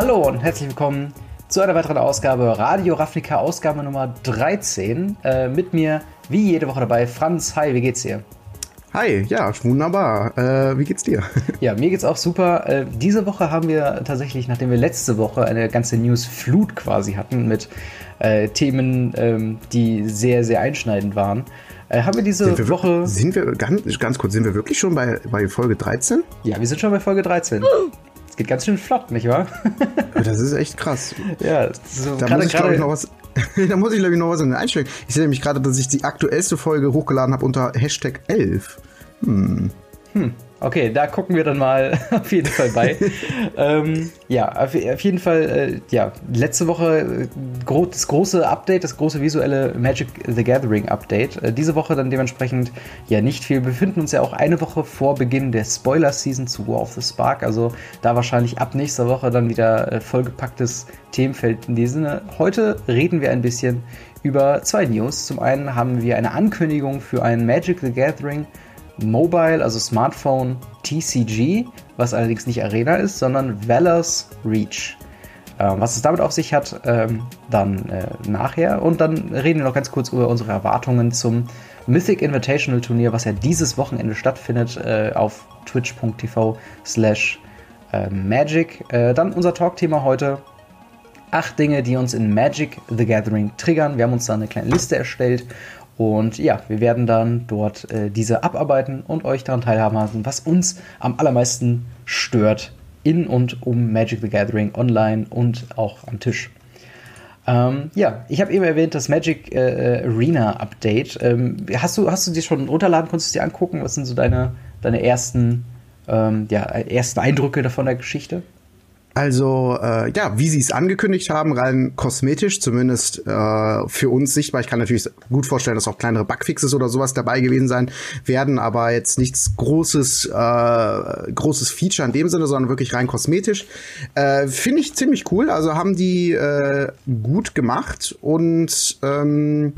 Hallo und herzlich willkommen zu einer weiteren Ausgabe Radio Ravnica, Ausgabe Nummer 13. Äh, mit mir, wie jede Woche dabei, Franz. Hi, wie geht's dir? Hi, ja, wunderbar. Äh, wie geht's dir? Ja, mir geht's auch super. Äh, diese Woche haben wir tatsächlich, nachdem wir letzte Woche eine ganze News-Flut quasi hatten mit äh, Themen, ähm, die sehr, sehr einschneidend waren, äh, haben wir diese sind wir, Woche. Sind wir, ganz, ganz kurz, sind wir wirklich schon bei, bei Folge 13? Ja, wir sind schon bei Folge 13. Geht ganz schön flott, nicht wahr? Das ist echt krass. ja, so Da gerade- muss ich, glaube ich, noch was. da muss ich, glaube ich, noch was in den einstellen. Ich sehe nämlich gerade, dass ich die aktuellste Folge hochgeladen habe unter Hashtag 11. Okay, da gucken wir dann mal auf jeden Fall bei. ähm, ja, auf, auf jeden Fall, äh, ja, letzte Woche äh, gro das große Update, das große visuelle Magic the Gathering Update. Äh, diese Woche dann dementsprechend ja nicht viel. Wir befinden uns ja auch eine Woche vor Beginn der Spoiler-Season zu War of the Spark. Also da wahrscheinlich ab nächster Woche dann wieder äh, vollgepacktes Themenfeld in diesem Sinne. Heute reden wir ein bisschen über zwei News. Zum einen haben wir eine Ankündigung für ein Magic the Gathering Mobile, also Smartphone TCG, was allerdings nicht Arena ist, sondern Valor's Reach. Ähm, was es damit auf sich hat, ähm, dann äh, nachher. Und dann reden wir noch ganz kurz über unsere Erwartungen zum Mythic Invitational Turnier, was ja dieses Wochenende stattfindet äh, auf twitch.tv slash äh, magic. Dann unser Talkthema heute. Acht Dinge, die uns in Magic the Gathering triggern. Wir haben uns da eine kleine Liste erstellt und ja, wir werden dann dort äh, diese abarbeiten und euch daran teilhaben lassen, was uns am allermeisten stört in und um Magic the Gathering online und auch am Tisch. Ähm, ja, ich habe eben erwähnt, das Magic äh, Arena Update. Ähm, hast, du, hast du dir schon runterladen, konntest du dir angucken? Was sind so deine, deine ersten, ähm, ja, ersten Eindrücke davon der Geschichte? Also, äh, ja, wie sie es angekündigt haben, rein kosmetisch, zumindest äh, für uns sichtbar. Ich kann natürlich gut vorstellen, dass auch kleinere Bugfixes oder sowas dabei gewesen sein werden, aber jetzt nichts großes, äh, großes Feature in dem Sinne, sondern wirklich rein kosmetisch. Äh, Finde ich ziemlich cool. Also haben die äh, gut gemacht und ähm,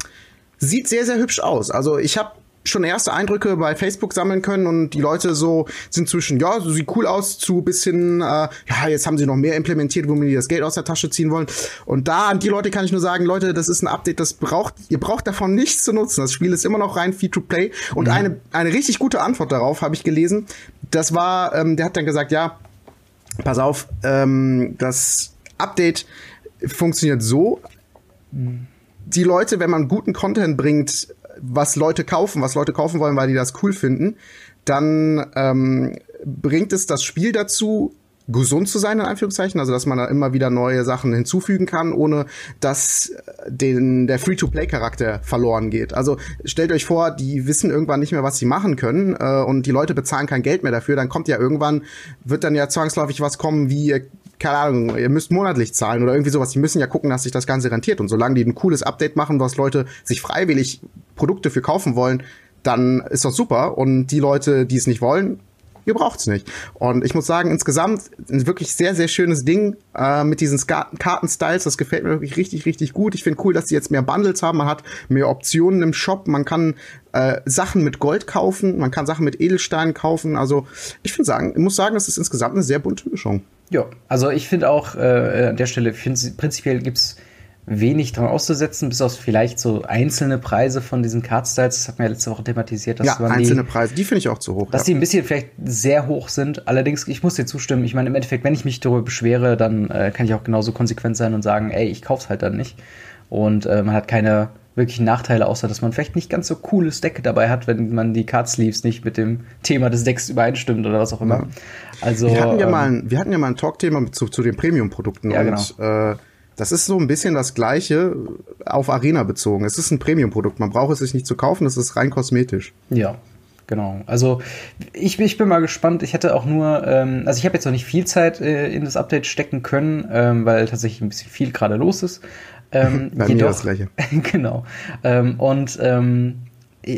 sieht sehr, sehr hübsch aus. Also ich habe schon erste Eindrücke bei Facebook sammeln können und die Leute so sind zwischen, ja, so sieht cool aus, zu bisschen, äh, ja, jetzt haben sie noch mehr implementiert, wo mir das Geld aus der Tasche ziehen wollen. Und da an die Leute kann ich nur sagen, Leute, das ist ein Update, das braucht, ihr braucht davon nichts zu nutzen. Das Spiel ist immer noch rein Free-to-Play. Und eine, eine richtig gute Antwort darauf habe ich gelesen. Das war, ähm, der hat dann gesagt, ja, pass auf, ähm, das Update funktioniert so, die Leute, wenn man guten Content bringt, was Leute kaufen, was Leute kaufen wollen, weil die das cool finden, dann ähm, bringt es das Spiel dazu, gesund zu sein, in Anführungszeichen, also dass man da immer wieder neue Sachen hinzufügen kann, ohne dass den, der Free-to-Play-Charakter verloren geht. Also stellt euch vor, die wissen irgendwann nicht mehr, was sie machen können äh, und die Leute bezahlen kein Geld mehr dafür, dann kommt ja irgendwann, wird dann ja zwangsläufig was kommen wie, äh, keine Ahnung, ihr müsst monatlich zahlen oder irgendwie sowas. Die müssen ja gucken, dass sich das Ganze rentiert und solange die ein cooles Update machen, was Leute sich freiwillig Produkte für kaufen wollen, dann ist das super und die Leute, die es nicht wollen, ihr braucht's nicht. Und ich muss sagen, insgesamt ein wirklich sehr, sehr schönes Ding äh, mit diesen Kartenstyles. Das gefällt mir wirklich richtig, richtig gut. Ich finde cool, dass sie jetzt mehr Bundles haben. Man hat mehr Optionen im Shop. Man kann äh, Sachen mit Gold kaufen. Man kann Sachen mit Edelsteinen kaufen. Also ich finde sagen, ich muss sagen, das ist insgesamt eine sehr bunte Mischung. Ja, also ich finde auch äh, an der Stelle, prinzipiell gibt's wenig dran auszusetzen, bis auf vielleicht so einzelne Preise von diesen Cardstyles. Das hat man ja letzte Woche thematisiert. Dass Ja, einzelne die, Preise, die finde ich auch zu hoch. dass ja. die ein bisschen vielleicht sehr hoch sind. Allerdings, ich muss dir zustimmen. Ich meine, im Endeffekt, wenn ich mich darüber beschwere, dann äh, kann ich auch genauso konsequent sein und sagen, ey, ich kauf's halt dann nicht. Und äh, man hat keine wirklichen Nachteile, außer dass man vielleicht nicht ganz so cooles Deck dabei hat, wenn man die Card Sleeves nicht mit dem Thema des Decks übereinstimmt oder was auch immer. Ja. Also wir hatten ja ähm, mal ein, wir hatten ja mal ein Talkthema zu, zu den Premium-Produkten Ja, und äh, das ist so ein bisschen das gleiche auf Arena bezogen. Es ist ein Premium-Produkt. Man braucht es sich nicht zu kaufen, es ist rein kosmetisch. Ja, genau. Also ich, ich bin mal gespannt. Ich hätte auch nur, ähm, also ich habe jetzt noch nicht viel Zeit äh, in das Update stecken können, ähm, weil tatsächlich ein bisschen viel gerade los ist. Ähm, Bei mir das Gleiche. genau. Ähm, und ähm,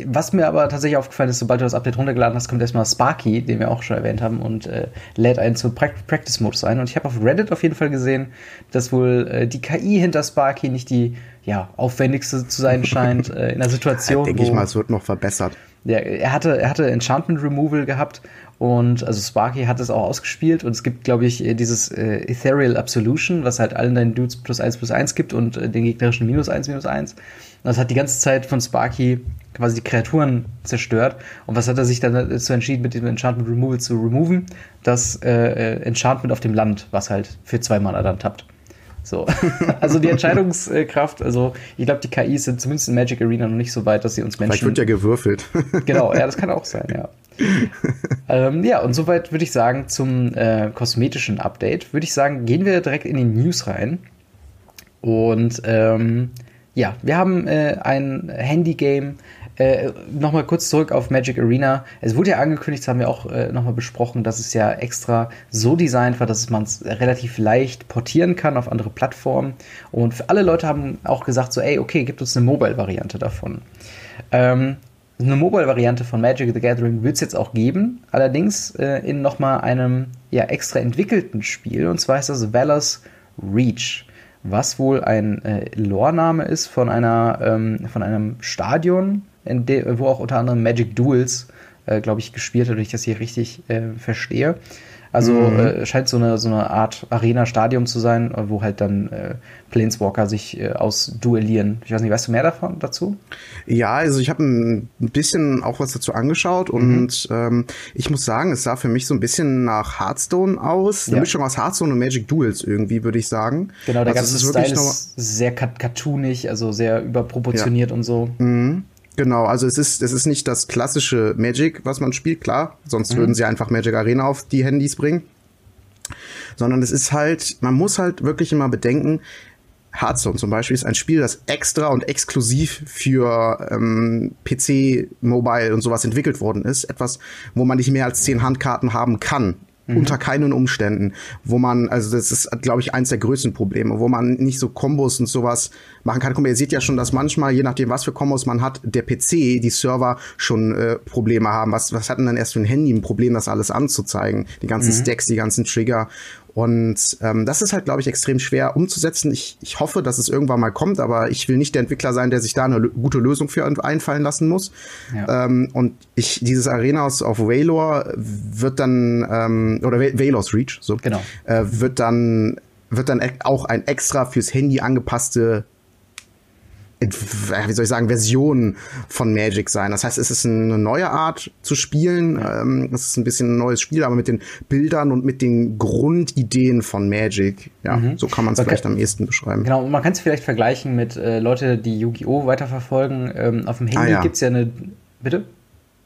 was mir aber tatsächlich aufgefallen ist, sobald du das Update runtergeladen hast, kommt erstmal Sparky, den wir auch schon erwähnt haben, und äh, lädt einen zu pra Practice-Modus ein. Und ich habe auf Reddit auf jeden Fall gesehen, dass wohl äh, die KI hinter Sparky nicht die ja, aufwendigste zu sein scheint äh, in der Situation. Denke ich mal, es wird noch verbessert. Der, er, hatte, er hatte Enchantment Removal gehabt und also Sparky hat es auch ausgespielt und es gibt, glaube ich, dieses äh, Ethereal Absolution, was halt allen deinen Dudes plus 1 plus 1 gibt und äh, den gegnerischen minus 1 minus 1. Und das hat die ganze Zeit von Sparky quasi die Kreaturen zerstört. Und was hat er sich dann dazu entschieden, mit dem Enchantment Removal zu removen? Das äh, äh Enchantment auf dem Land, was halt für zwei Mana dann tappt. So. also die Entscheidungskraft, also ich glaube, die KIs sind zumindest in Magic Arena noch nicht so weit, dass sie uns Menschen. Vielleicht wird ja gewürfelt. genau, ja, das kann auch sein, ja. ähm, ja, und soweit würde ich sagen zum äh, kosmetischen Update. Würde ich sagen, gehen wir direkt in die News rein. Und ähm, ja, wir haben äh, ein Handy-Game, äh, nochmal kurz zurück auf Magic Arena. Es wurde ja angekündigt, das haben wir auch äh, nochmal besprochen, dass es ja extra so designt war, dass man es relativ leicht portieren kann auf andere Plattformen. Und alle Leute haben auch gesagt, so, ey, okay, gibt uns eine Mobile-Variante davon. Ähm, eine Mobile-Variante von Magic the Gathering wird es jetzt auch geben, allerdings äh, in nochmal einem ja, extra entwickelten Spiel. Und zwar heißt das Valor's Reach was wohl ein äh, Lore-Name ist von einer ähm, von einem Stadion wo auch unter anderem Magic Duels, äh, glaube ich, gespielt hat, wenn ich das hier richtig äh, verstehe. Also mhm. äh, scheint so eine, so eine Art Arena-Stadium zu sein, äh, wo halt dann äh, Planeswalker sich äh, ausduellieren. Ich weiß nicht, weißt du mehr davon dazu? Ja, also ich habe ein bisschen auch was dazu angeschaut mhm. und ähm, ich muss sagen, es sah für mich so ein bisschen nach Hearthstone aus. Eine ja. Mischung aus Hearthstone und Magic Duels irgendwie, würde ich sagen. Genau, der also ganze Style ist sehr cartoonig, also sehr überproportioniert ja. und so. Mhm. Genau, also es ist, es ist nicht das klassische Magic, was man spielt, klar, sonst mhm. würden sie einfach Magic Arena auf die Handys bringen. Sondern es ist halt, man muss halt wirklich immer bedenken, Hearthstone zum Beispiel ist ein Spiel, das extra und exklusiv für ähm, PC, Mobile und sowas entwickelt worden ist. Etwas, wo man nicht mehr als zehn Handkarten haben kann Mhm. Unter keinen Umständen, wo man, also das ist, glaube ich, eins der größten Probleme, wo man nicht so Kombos und sowas machen kann. Guck mal, ihr seht ja schon, dass manchmal, je nachdem, was für Kombos man hat, der PC, die Server schon äh, Probleme haben. Was, was hat denn dann erst für ein Handy ein Problem, das alles anzuzeigen? Die ganzen mhm. Stacks, die ganzen Trigger. Und ähm, das ist halt, glaube ich, extrem schwer umzusetzen. Ich, ich hoffe, dass es irgendwann mal kommt, aber ich will nicht der Entwickler sein, der sich da eine gute Lösung für einfallen lassen muss. Ja. Ähm, und ich, dieses Arenas auf Valor wird dann, ähm, oder Valor's Reach, so, genau. äh, wird dann wird dann auch ein extra fürs Handy angepasste wie soll ich sagen, Version von Magic sein. Das heißt, es ist eine neue Art zu spielen. Ähm, es ist ein bisschen ein neues Spiel, aber mit den Bildern und mit den Grundideen von Magic. Ja, mhm. so kann man es okay. vielleicht am ehesten beschreiben. Genau, man kann es vielleicht vergleichen mit äh, Leute, die Yu-Gi-Oh! weiterverfolgen. Ähm, auf dem Handy ah, ja. gibt es ja eine. Bitte?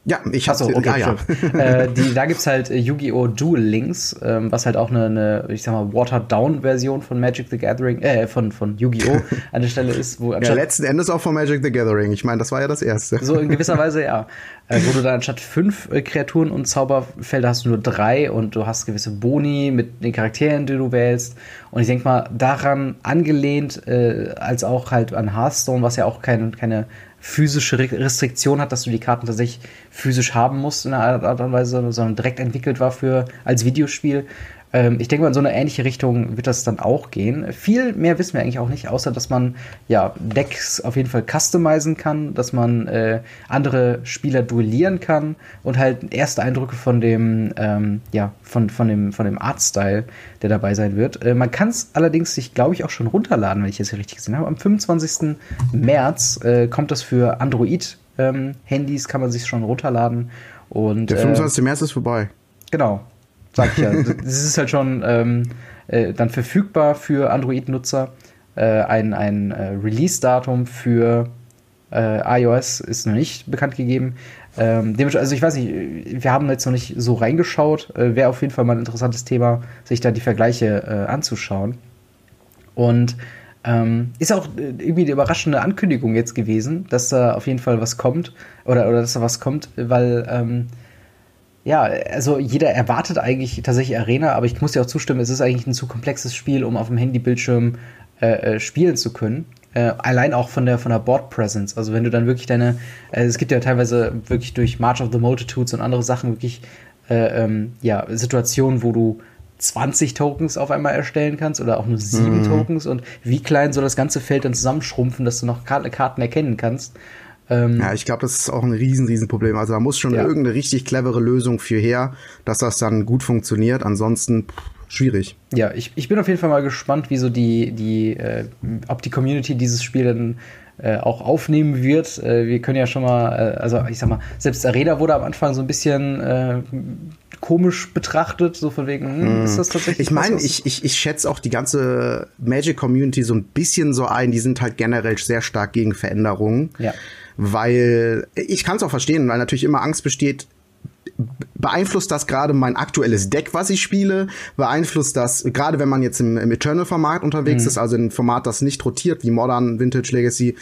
Ja, ich habe so, okay, ah, ja. äh, die, Da gibt's halt äh, Yu-Gi-Oh! Duel Links, ähm, was halt auch eine, eine, ich sag mal, Watered-Down-Version von Magic the Gathering, äh, von, von Yu-Gi-Oh! an der Stelle ist. Wo ja, letzten Endes auch von Magic the Gathering. Ich meine, das war ja das erste. So in gewisser Weise, ja. Äh, wo du dann anstatt fünf äh, Kreaturen und Zauberfelder hast du nur drei und du hast gewisse Boni mit den Charakteren, die du wählst. Und ich denke mal, daran angelehnt, äh, als auch halt an Hearthstone, was ja auch keine, keine physische Restriktion hat, dass du die Karten tatsächlich physisch haben musst in einer Art und Weise, sondern direkt entwickelt war für als Videospiel, ähm, ich denke mal, in so eine ähnliche Richtung wird das dann auch gehen. Viel mehr wissen wir eigentlich auch nicht, außer dass man ja Decks auf jeden Fall customizen kann, dass man äh, andere Spieler duellieren kann und halt erste Eindrücke von dem, ähm, ja, von, von dem, von dem Artstyle, der dabei sein wird. Äh, man kann es allerdings sich, glaube ich, auch schon runterladen, wenn ich es hier richtig gesehen habe. Am 25. März äh, kommt das für Android. Ähm, Handys kann man sich schon runterladen. Und, Der 25. Äh, März ist vorbei. Genau, Sag ich ja. das ist halt schon ähm, äh, dann verfügbar für Android-Nutzer. Äh, ein ein äh, Release-Datum für äh, iOS ist noch nicht bekannt gegeben. Ähm, also ich weiß nicht, wir haben jetzt noch nicht so reingeschaut. Äh, Wäre auf jeden Fall mal ein interessantes Thema, sich da die Vergleiche äh, anzuschauen. Und ähm, ist auch irgendwie eine überraschende Ankündigung jetzt gewesen, dass da auf jeden Fall was kommt oder, oder dass da was kommt, weil ähm, ja, also jeder erwartet eigentlich tatsächlich Arena, aber ich muss dir auch zustimmen, es ist eigentlich ein zu komplexes Spiel, um auf dem Handybildschirm äh, äh, spielen zu können. Äh, allein auch von der von der Board Presence. Also wenn du dann wirklich deine, äh, es gibt ja teilweise wirklich durch March of the Multitudes und andere Sachen wirklich äh, ähm, ja Situationen, wo du 20 Tokens auf einmal erstellen kannst oder auch nur sieben mhm. Tokens und wie klein soll das ganze Feld dann zusammenschrumpfen, dass du noch Karten erkennen kannst. Ähm, ja, ich glaube, das ist auch ein riesen, riesen Problem. Also da muss schon ja. irgendeine richtig clevere Lösung für her, dass das dann gut funktioniert. Ansonsten schwierig. Ja, ich, ich bin auf jeden Fall mal gespannt, wie so die, die, äh, ob die Community dieses Spiel dann äh, auch aufnehmen wird. Äh, wir können ja schon mal, äh, also ich sag mal, selbst Arena wurde am Anfang so ein bisschen äh, komisch betrachtet, so von wegen, hm, ist das tatsächlich. Ich meine, ich, ich, ich schätze auch die ganze Magic-Community so ein bisschen so ein, die sind halt generell sehr stark gegen Veränderungen. Ja. Weil ich kann es auch verstehen, weil natürlich immer Angst besteht, beeinflusst das gerade mein aktuelles Deck, was ich spiele? Beeinflusst das, gerade wenn man jetzt im, im Eternal-Format unterwegs mhm. ist, also ein Format, das nicht rotiert, wie Modern, Vintage, Legacy,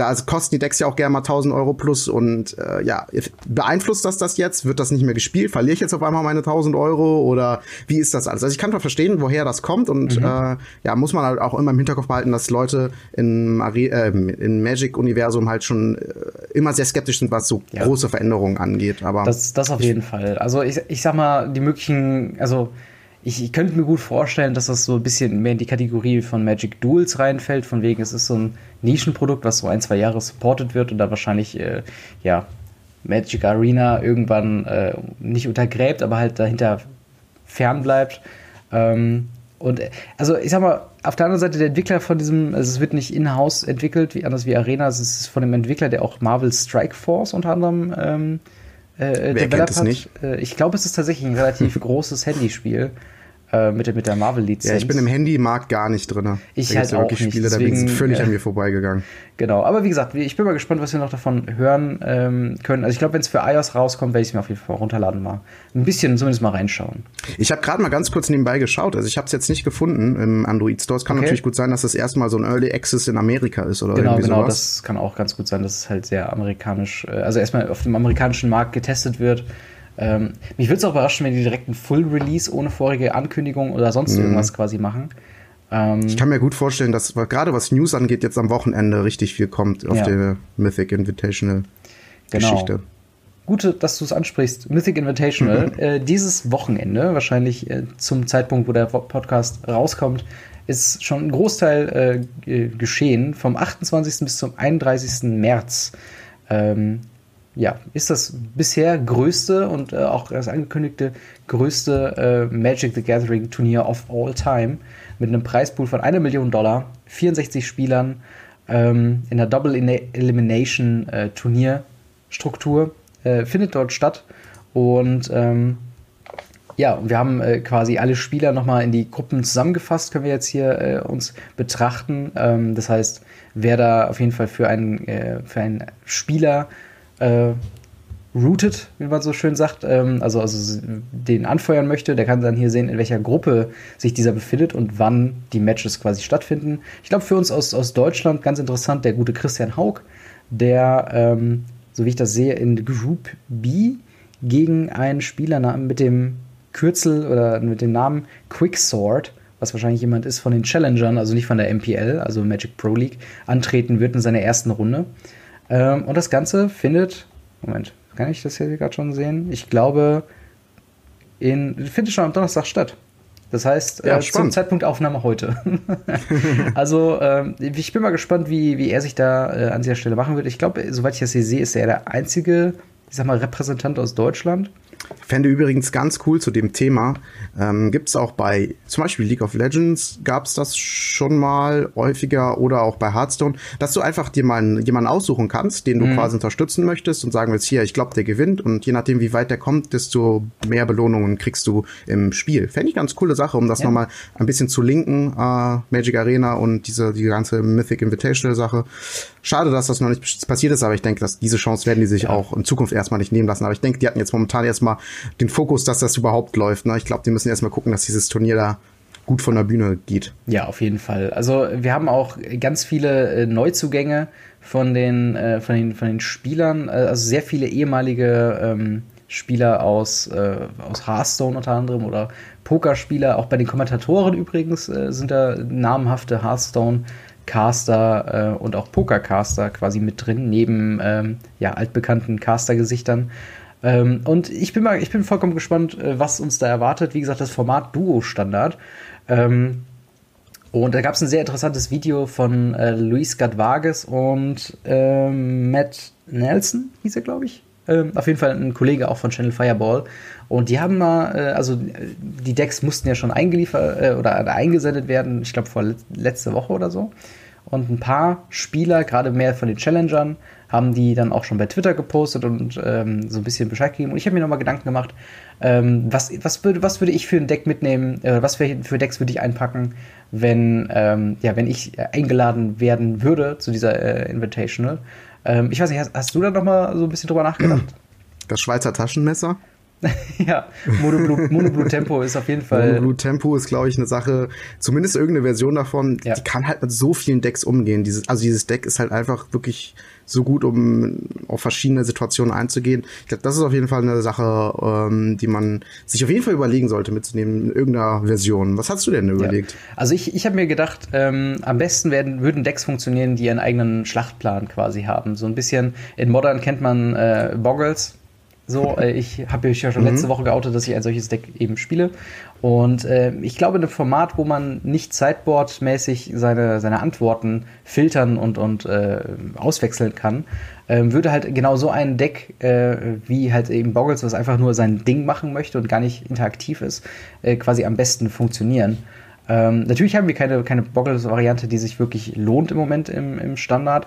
da kosten die Decks ja auch gerne mal 1000 Euro plus und äh, ja, beeinflusst das das jetzt? Wird das nicht mehr gespielt? Verliere ich jetzt auf einmal meine 1000 Euro oder wie ist das alles? Also ich kann doch verstehen, woher das kommt und mhm. äh, ja, muss man halt auch immer im Hinterkopf behalten, dass Leute im, äh, im Magic-Universum halt schon äh, immer sehr skeptisch sind, was so ja. große Veränderungen angeht. Aber das, das auf jeden Fall. Also ich, ich sag mal, die möglichen, also ich, ich könnte mir gut vorstellen, dass das so ein bisschen mehr in die Kategorie von Magic Duels reinfällt, von wegen, es ist so ein Nischenprodukt, was so ein, zwei Jahre supported wird und da wahrscheinlich, äh, ja, Magic Arena irgendwann äh, nicht untergräbt, aber halt dahinter fern bleibt. Ähm, und also ich sag mal, auf der anderen Seite der Entwickler von diesem, also es wird nicht in-house entwickelt, wie anders wie Arena, es ist von dem Entwickler, der auch Marvel Strike Force unter anderem ähm, äh, Wer kennt es nicht? Äh, ich glaube, es ist tatsächlich ein relativ großes Handyspiel äh, mit, der, mit der Marvel-Lizenz. Ja, ich bin im Handymarkt gar nicht drin. Ich da halt auch wirklich nicht. Spiele, deswegen, da sind völlig ja. an mir vorbeigegangen. Genau, aber wie gesagt, ich bin mal gespannt, was wir noch davon hören ähm, können. Also ich glaube, wenn es für iOS rauskommt, werde ich es mir auf jeden Fall runterladen mal. Ein bisschen zumindest mal reinschauen. Ich habe gerade mal ganz kurz nebenbei geschaut. Also ich habe es jetzt nicht gefunden im Android Store. Es kann okay. natürlich gut sein, dass das erstmal so ein Early Access in Amerika ist oder genau, irgendwie genau, sowas. das kann auch ganz gut sein, dass es halt sehr amerikanisch, äh, also erstmal auf dem amerikanischen Markt getestet wird ähm, mich würde es auch überraschen, wenn die direkt einen Full Release ohne vorige Ankündigung oder sonst mhm. irgendwas quasi machen. Ähm, ich kann mir gut vorstellen, dass gerade was News angeht, jetzt am Wochenende richtig viel kommt auf ja. der Mythic Invitational genau. Geschichte. Gute, dass du es ansprichst. Mythic Invitational. Äh, dieses Wochenende, wahrscheinlich äh, zum Zeitpunkt, wo der Podcast rauskommt, ist schon ein Großteil äh, geschehen. Vom 28. bis zum 31. März ähm, ja, ist das bisher größte und äh, auch das angekündigte größte äh, Magic the Gathering Turnier of all time mit einem Preispool von einer Million Dollar, 64 Spielern ähm, in der Double Elimination äh, Turnierstruktur äh, findet dort statt und ähm, ja, wir haben äh, quasi alle Spieler nochmal in die Gruppen zusammengefasst, können wir jetzt hier äh, uns betrachten. Ähm, das heißt, wer da auf jeden Fall für einen, für einen Spieler äh, rooted, wie man so schön sagt, ähm, also, also den anfeuern möchte, der kann dann hier sehen, in welcher Gruppe sich dieser befindet und wann die Matches quasi stattfinden. Ich glaube, für uns aus, aus Deutschland ganz interessant, der gute Christian Haug, der, ähm, so wie ich das sehe, in Group B gegen einen Spieler mit dem Kürzel oder mit dem Namen Quicksword, was wahrscheinlich jemand ist von den Challengern, also nicht von der MPL, also Magic Pro League, antreten wird in seiner ersten Runde. Ähm, und das Ganze findet, Moment, kann ich das hier gerade schon sehen? Ich glaube, in, findet schon am Donnerstag statt. Das heißt, ja, äh, zum Zeitpunkt Aufnahme heute. also, ähm, ich bin mal gespannt, wie, wie er sich da äh, an dieser Stelle machen wird. Ich glaube, soweit ich das hier sehe, ist er der einzige, ich sag mal, Repräsentant aus Deutschland. Fände übrigens ganz cool zu dem Thema. Ähm, Gibt es auch bei zum Beispiel League of Legends, gab es das schon mal häufiger oder auch bei Hearthstone, dass du einfach dir mal jemanden aussuchen kannst, den du mhm. quasi unterstützen möchtest und sagen willst, hier, ich glaube, der gewinnt und je nachdem, wie weit der kommt, desto mehr Belohnungen kriegst du im Spiel. Fände ich ganz coole Sache, um das ja. nochmal ein bisschen zu linken, äh, Magic Arena und diese die ganze Mythic Invitational Sache. Schade, dass das noch nicht passiert ist, aber ich denke, dass diese Chance werden die sich ja. auch in Zukunft erstmal nicht nehmen lassen. Aber ich denke, die hatten jetzt momentan erstmal den Fokus, dass das überhaupt läuft. Ne? Ich glaube, die müssen erstmal gucken, dass dieses Turnier da gut von der Bühne geht. Ja, auf jeden Fall. Also wir haben auch ganz viele äh, Neuzugänge von den, äh, von den, von den Spielern, äh, also sehr viele ehemalige ähm, Spieler aus, äh, aus Hearthstone unter anderem oder Pokerspieler, auch bei den Kommentatoren übrigens äh, sind da namhafte Hearthstone Caster äh, und auch Pokercaster quasi mit drin, neben ähm, ja, altbekannten Caster-Gesichtern. Ähm, und ich bin mal, ich bin vollkommen gespannt, äh, was uns da erwartet. Wie gesagt, das Format Duo-Standard. Ähm, Und da gab es ein sehr interessantes Video von äh, Luis Gadvages und ähm, Matt Nelson, hieß er, glaube ich. Ähm, auf jeden Fall ein Kollege auch von Channel Fireball. Und die haben mal, äh, also die Decks mussten ja schon eingeliefert äh, oder eingesendet werden, ich glaube vor letzte Woche oder so. Und ein paar Spieler, gerade mehr von den Challengern, haben die dann auch schon bei Twitter gepostet und ähm, so ein bisschen Bescheid gegeben. Und ich habe mir nochmal Gedanken gemacht, ähm, was, was, würde, was würde ich für ein Deck mitnehmen, äh, was für, für Decks würde ich einpacken, wenn, ähm, ja, wenn ich eingeladen werden würde zu dieser äh, Invitational. Ähm, ich weiß nicht, hast, hast du da nochmal so ein bisschen drüber nachgedacht? Das Schweizer Taschenmesser? ja, Monoblue, Monoblue Tempo ist auf jeden Fall. Monoblue Tempo ist, glaube ich, eine Sache, zumindest irgendeine Version davon, ja. die kann halt mit so vielen Decks umgehen. Dieses, also dieses Deck ist halt einfach wirklich so gut, um auf verschiedene Situationen einzugehen. Ich glaube, das ist auf jeden Fall eine Sache, ähm, die man sich auf jeden Fall überlegen sollte, mitzunehmen in irgendeiner Version. Was hast du denn überlegt? Ja. Also ich, ich habe mir gedacht, ähm, am besten werden, würden Decks funktionieren, die einen eigenen Schlachtplan quasi haben. So ein bisschen, in Modern kennt man äh, Boggles, so, äh, ich habe euch ja schon letzte mhm. Woche geoutet, dass ich ein solches Deck eben spiele. Und äh, ich glaube, in einem Format, wo man nicht Sideboard-mäßig seine, seine Antworten filtern und, und äh, auswechseln kann, äh, würde halt genau so ein Deck, äh, wie halt eben Boggles, was einfach nur sein Ding machen möchte und gar nicht interaktiv ist, äh, quasi am besten funktionieren. Ähm, natürlich haben wir keine, keine Boggles-Variante, die sich wirklich lohnt im Moment im, im Standard.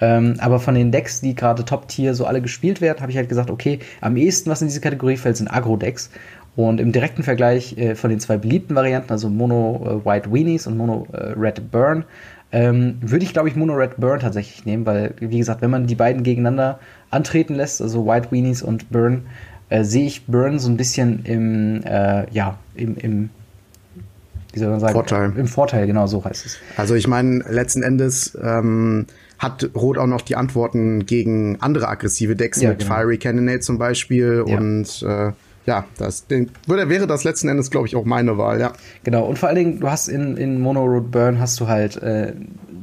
Ähm, aber von den Decks, die gerade Top-Tier so alle gespielt werden, habe ich halt gesagt, okay, am ehesten, was in diese Kategorie fällt, sind Agro-Decks. Und im direkten Vergleich äh, von den zwei beliebten Varianten, also Mono äh, White Weenies und Mono äh, Red Burn, ähm, würde ich, glaube ich, Mono Red Burn tatsächlich nehmen, weil, wie gesagt, wenn man die beiden gegeneinander antreten lässt, also White Weenies und Burn, äh, sehe ich Burn so ein bisschen im, ja, im, im wie soll man sagen? Vorteil. Im Vorteil, genau so heißt es. Also ich meine, letzten Endes ähm, hat Rot auch noch die Antworten gegen andere aggressive Decks ja, mit genau. Fiery Cannonade zum Beispiel ja. und äh, ja, das würde, wäre das letzten Endes, glaube ich, auch meine Wahl, ja. Genau, und vor allen Dingen, du hast in, in Mono Road Burn hast du halt äh,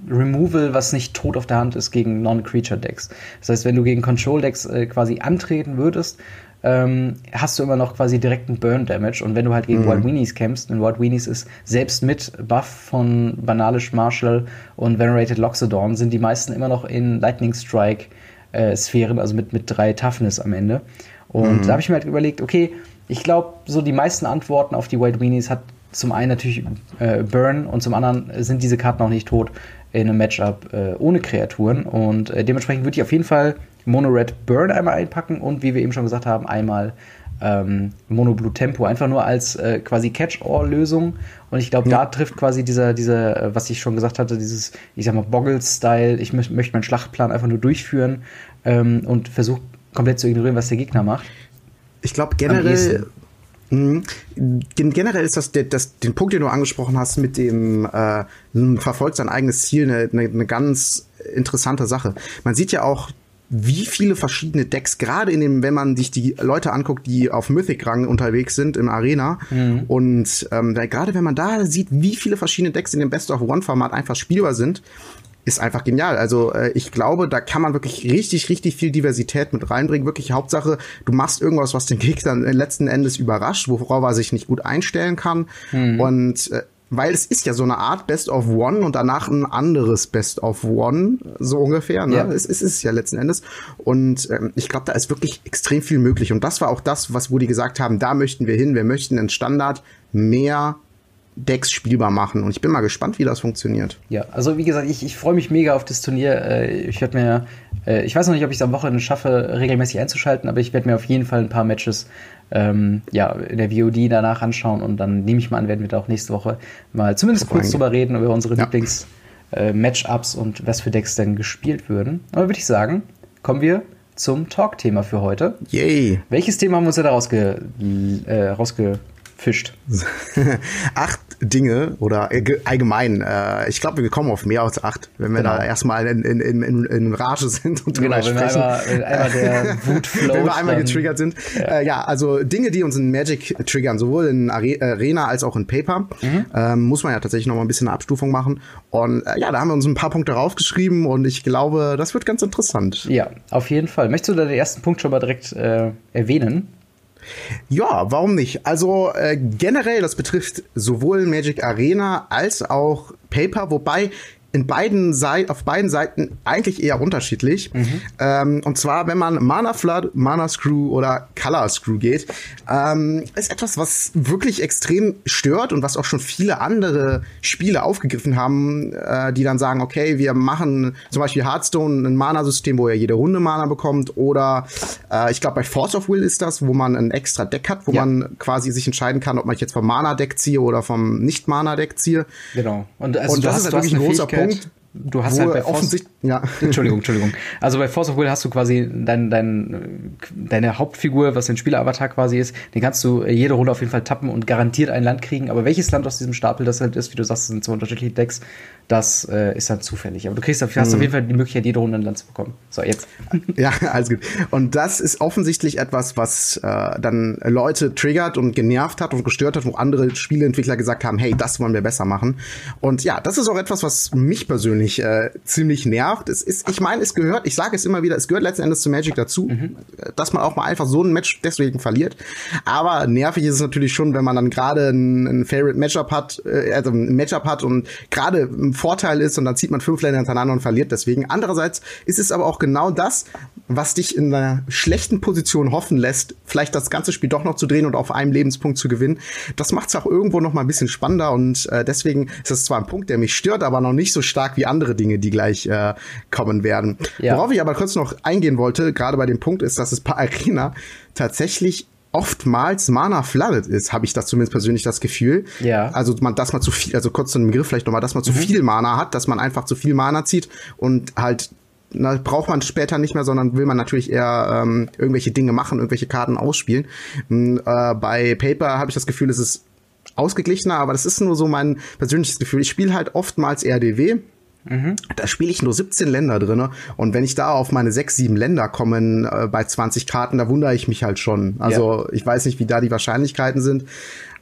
Removal, was nicht tot auf der Hand ist gegen Non-Creature-Decks. Das heißt, wenn du gegen Control-Decks äh, quasi antreten würdest, ähm, hast du immer noch quasi direkten Burn-Damage. Und wenn du halt gegen mhm. Wild Weenies kämpfst, und Wild Weenies ist selbst mit Buff von Banalish Marshall und Venerated Loxodon, sind die meisten immer noch in Lightning Strike äh, Sphären, also mit, mit drei Toughness am Ende. Und mhm. da habe ich mir halt überlegt, okay, ich glaube, so die meisten Antworten auf die White Weenies hat zum einen natürlich äh, Burn und zum anderen sind diese Karten auch nicht tot in einem Matchup äh, ohne Kreaturen. Und äh, dementsprechend würde ich auf jeden Fall Mono Red Burn einmal einpacken und wie wir eben schon gesagt haben, einmal ähm, Mono Blue Tempo, einfach nur als äh, quasi Catch-all-Lösung. Und ich glaube, ja. da trifft quasi dieser, dieser, äh, was ich schon gesagt hatte, dieses, ich sag mal, Boggle-Style, ich mö möchte meinen Schlachtplan einfach nur durchführen ähm, und versuche komplett zu ignorieren, was der Gegner macht. Ich glaube generell. Mh, generell ist das, der, das den Punkt, den du angesprochen hast, mit dem äh, verfolgt sein eigenes Ziel, eine, eine, eine ganz interessante Sache. Man sieht ja auch wie viele verschiedene Decks, gerade in dem, wenn man sich die Leute anguckt, die auf Mythic-Rang unterwegs sind im Arena. Mhm. Und ähm, gerade wenn man da sieht, wie viele verschiedene Decks in dem Best-of-One-Format einfach spielbar sind, ist einfach genial. Also äh, ich glaube, da kann man wirklich richtig, richtig viel Diversität mit reinbringen. Wirklich Hauptsache, du machst irgendwas, was den Gegner letzten Endes überrascht, worauf er sich nicht gut einstellen kann. Mhm. Und äh, weil es ist ja so eine Art Best of One und danach ein anderes Best of One, so ungefähr. Ne? Ja. Es, es ist ja letzten Endes. Und ähm, ich glaube, da ist wirklich extrem viel möglich. Und das war auch das, was wo die gesagt haben, da möchten wir hin. Wir möchten in Standard mehr Decks spielbar machen. Und ich bin mal gespannt, wie das funktioniert. Ja, also wie gesagt, ich, ich freue mich mega auf das Turnier. Äh, ich werde mir, äh, ich weiß noch nicht, ob ich es am Wochenende schaffe, regelmäßig einzuschalten, aber ich werde mir auf jeden Fall ein paar Matches ähm, ja, in der VOD danach anschauen und dann nehme ich mal an, werden wir da auch nächste Woche mal zumindest kurz drüber reden, über unsere ja. Lieblings-Matchups äh, und was für Decks denn gespielt würden. Aber würde ich sagen, kommen wir zum Talk-Thema für heute. Yay! Welches Thema haben wir uns da rausge, äh, rausgefischt? Acht Dinge oder allgemein, äh, ich glaube, wir kommen auf mehr als acht, wenn wir genau. da erstmal in, in, in, in Rage sind und genau, wenn sprechen. Wir einmal, einmal der Wut float, Wenn wir einmal getriggert sind. Ja. Äh, ja. also Dinge, die uns in Magic triggern, sowohl in Arena als auch in Paper, mhm. ähm, muss man ja tatsächlich noch mal ein bisschen eine Abstufung machen. Und äh, ja, da haben wir uns ein paar Punkte raufgeschrieben und ich glaube, das wird ganz interessant. Ja, auf jeden Fall. Möchtest du da den ersten Punkt schon mal direkt äh, erwähnen? Ja, warum nicht? Also äh, generell, das betrifft sowohl Magic Arena als auch Paper, wobei in beiden Seiten, auf beiden Seiten eigentlich eher unterschiedlich. Mhm. Ähm, und zwar, wenn man Mana Flood, Mana Screw oder Color Screw geht, ähm, ist etwas, was wirklich extrem stört und was auch schon viele andere Spiele aufgegriffen haben, äh, die dann sagen, okay, wir machen zum Beispiel Hearthstone ein Mana-System, wo er jede Runde Mana bekommt oder äh, ich glaube bei Force of Will ist das, wo man ein extra Deck hat, wo ja. man quasi sich entscheiden kann, ob man jetzt vom Mana-Deck ziehe oder vom Nicht-Mana-Deck ziehe. Genau. Und, also und das ist halt wirklich ein großer Punkt Punkt. Du hast halt bei offensichtlich, ja. Entschuldigung, Entschuldigung. Also bei Force of Will hast du quasi dein, dein, deine Hauptfigur, was dein Spieleravatar quasi ist, den kannst du jede Runde auf jeden Fall tappen und garantiert ein Land kriegen. Aber welches Land aus diesem Stapel das halt ist, wie du sagst, sind so unterschiedliche Decks, das äh, ist dann zufällig. Aber du kriegst hast mhm. auf jeden Fall die Möglichkeit, jede Runde ein Land zu bekommen. So, jetzt. Ja, alles gut. Und das ist offensichtlich etwas, was äh, dann Leute triggert und genervt hat und gestört hat, wo andere Spieleentwickler gesagt haben, hey, das wollen wir besser machen. Und ja, das ist auch etwas, was mich persönlich äh, ziemlich nervt. Es ist, ich meine, es gehört, ich sage es immer wieder, es gehört letzten Endes zu Magic dazu, mhm. dass man auch mal einfach so ein Match deswegen verliert. Aber nervig ist es natürlich schon, wenn man dann gerade ein, ein Favorite Matchup hat, äh, also ein Matchup hat und gerade Vorteil ist und dann zieht man fünf Länder hintereinander und verliert deswegen. Andererseits ist es aber auch genau das, was dich in einer schlechten Position hoffen lässt, vielleicht das ganze Spiel doch noch zu drehen und auf einem Lebenspunkt zu gewinnen. Das macht es auch irgendwo noch mal ein bisschen spannender und äh, deswegen ist es zwar ein Punkt, der mich stört, aber noch nicht so stark wie andere Dinge, die gleich äh, kommen werden. Ja. Worauf ich aber kurz noch eingehen wollte, gerade bei dem Punkt ist, dass es bei Arena tatsächlich oftmals Mana flooded ist, habe ich das zumindest persönlich das Gefühl. Ja. Also man, dass man zu viel, also kurz zu einem Begriff vielleicht nochmal, dass man mhm. zu viel Mana hat, dass man einfach zu viel Mana zieht und halt na, braucht man später nicht mehr, sondern will man natürlich eher ähm, irgendwelche Dinge machen, irgendwelche Karten ausspielen. Hm, äh, bei Paper habe ich das Gefühl, es ist ausgeglichener, aber das ist nur so mein persönliches Gefühl. Ich spiele halt oftmals RDW Mhm. Da spiele ich nur 17 Länder drinne und wenn ich da auf meine 6, 7 Länder komme äh, bei 20 Karten, da wundere ich mich halt schon. Also ja. ich weiß nicht, wie da die Wahrscheinlichkeiten sind,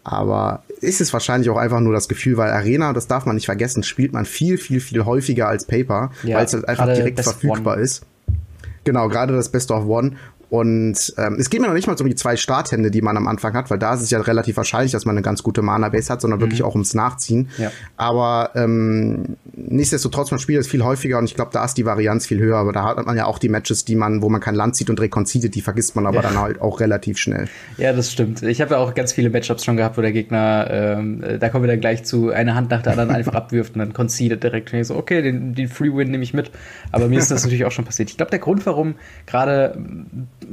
aber ist es wahrscheinlich auch einfach nur das Gefühl, weil Arena, das darf man nicht vergessen, spielt man viel, viel, viel häufiger als Paper, ja, weil es halt einfach direkt verfügbar One. ist. Genau, gerade das Best of One. Und ähm, es geht mir noch nicht mal so um die zwei Starthände, die man am Anfang hat, weil da ist es ja relativ wahrscheinlich, dass man eine ganz gute Mana-Base hat, sondern mhm. wirklich auch ums Nachziehen. Ja. Aber ähm, nichtsdestotrotz, man spielt es viel häufiger und ich glaube, da ist die Varianz viel höher. Aber da hat man ja auch die Matches, die man, wo man kein Land zieht und rekonzidet, die vergisst man aber ja. dann halt auch relativ schnell. Ja, das stimmt. Ich habe ja auch ganz viele Matchups schon gehabt, wo der Gegner, ähm, da kommen wir dann gleich zu, eine Hand nach der anderen einfach abwirft und dann conceded direkt. Und ich so, okay, den, den Free Win nehme ich mit. Aber mir ist das natürlich auch schon passiert. Ich glaube, der Grund, warum gerade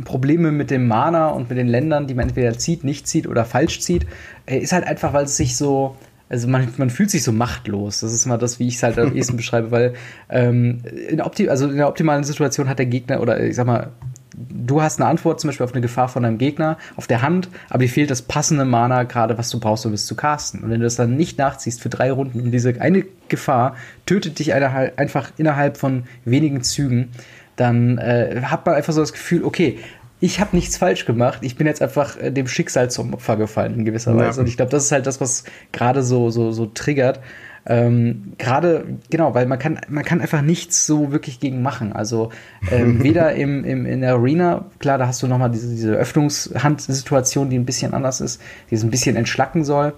Probleme mit dem Mana und mit den Ländern, die man entweder zieht, nicht zieht oder falsch zieht, äh, ist halt einfach, weil es sich so, also man, man fühlt sich so machtlos. Das ist mal das, wie ich es halt am ehesten beschreibe, weil ähm, in, Opti also in der optimalen Situation hat der Gegner, oder ich sag mal, du hast eine Antwort zum Beispiel auf eine Gefahr von deinem Gegner auf der Hand, aber dir fehlt das passende Mana gerade, was du brauchst, um es zu casten. Und wenn du das dann nicht nachziehst für drei Runden und diese eine Gefahr tötet dich einfach innerhalb von wenigen Zügen, dann äh, hat man einfach so das Gefühl, okay, ich habe nichts falsch gemacht. Ich bin jetzt einfach äh, dem Schicksal zum Opfer gefallen in gewisser ja. Weise. Und ich glaube, das ist halt das, was gerade so, so, so triggert. Ähm, gerade, genau, weil man kann, man kann einfach nichts so wirklich gegen machen. Also ähm, weder im, im, in der Arena, klar, da hast du nochmal diese, diese Öffnungshandsituation, die ein bisschen anders ist, die es ein bisschen entschlacken soll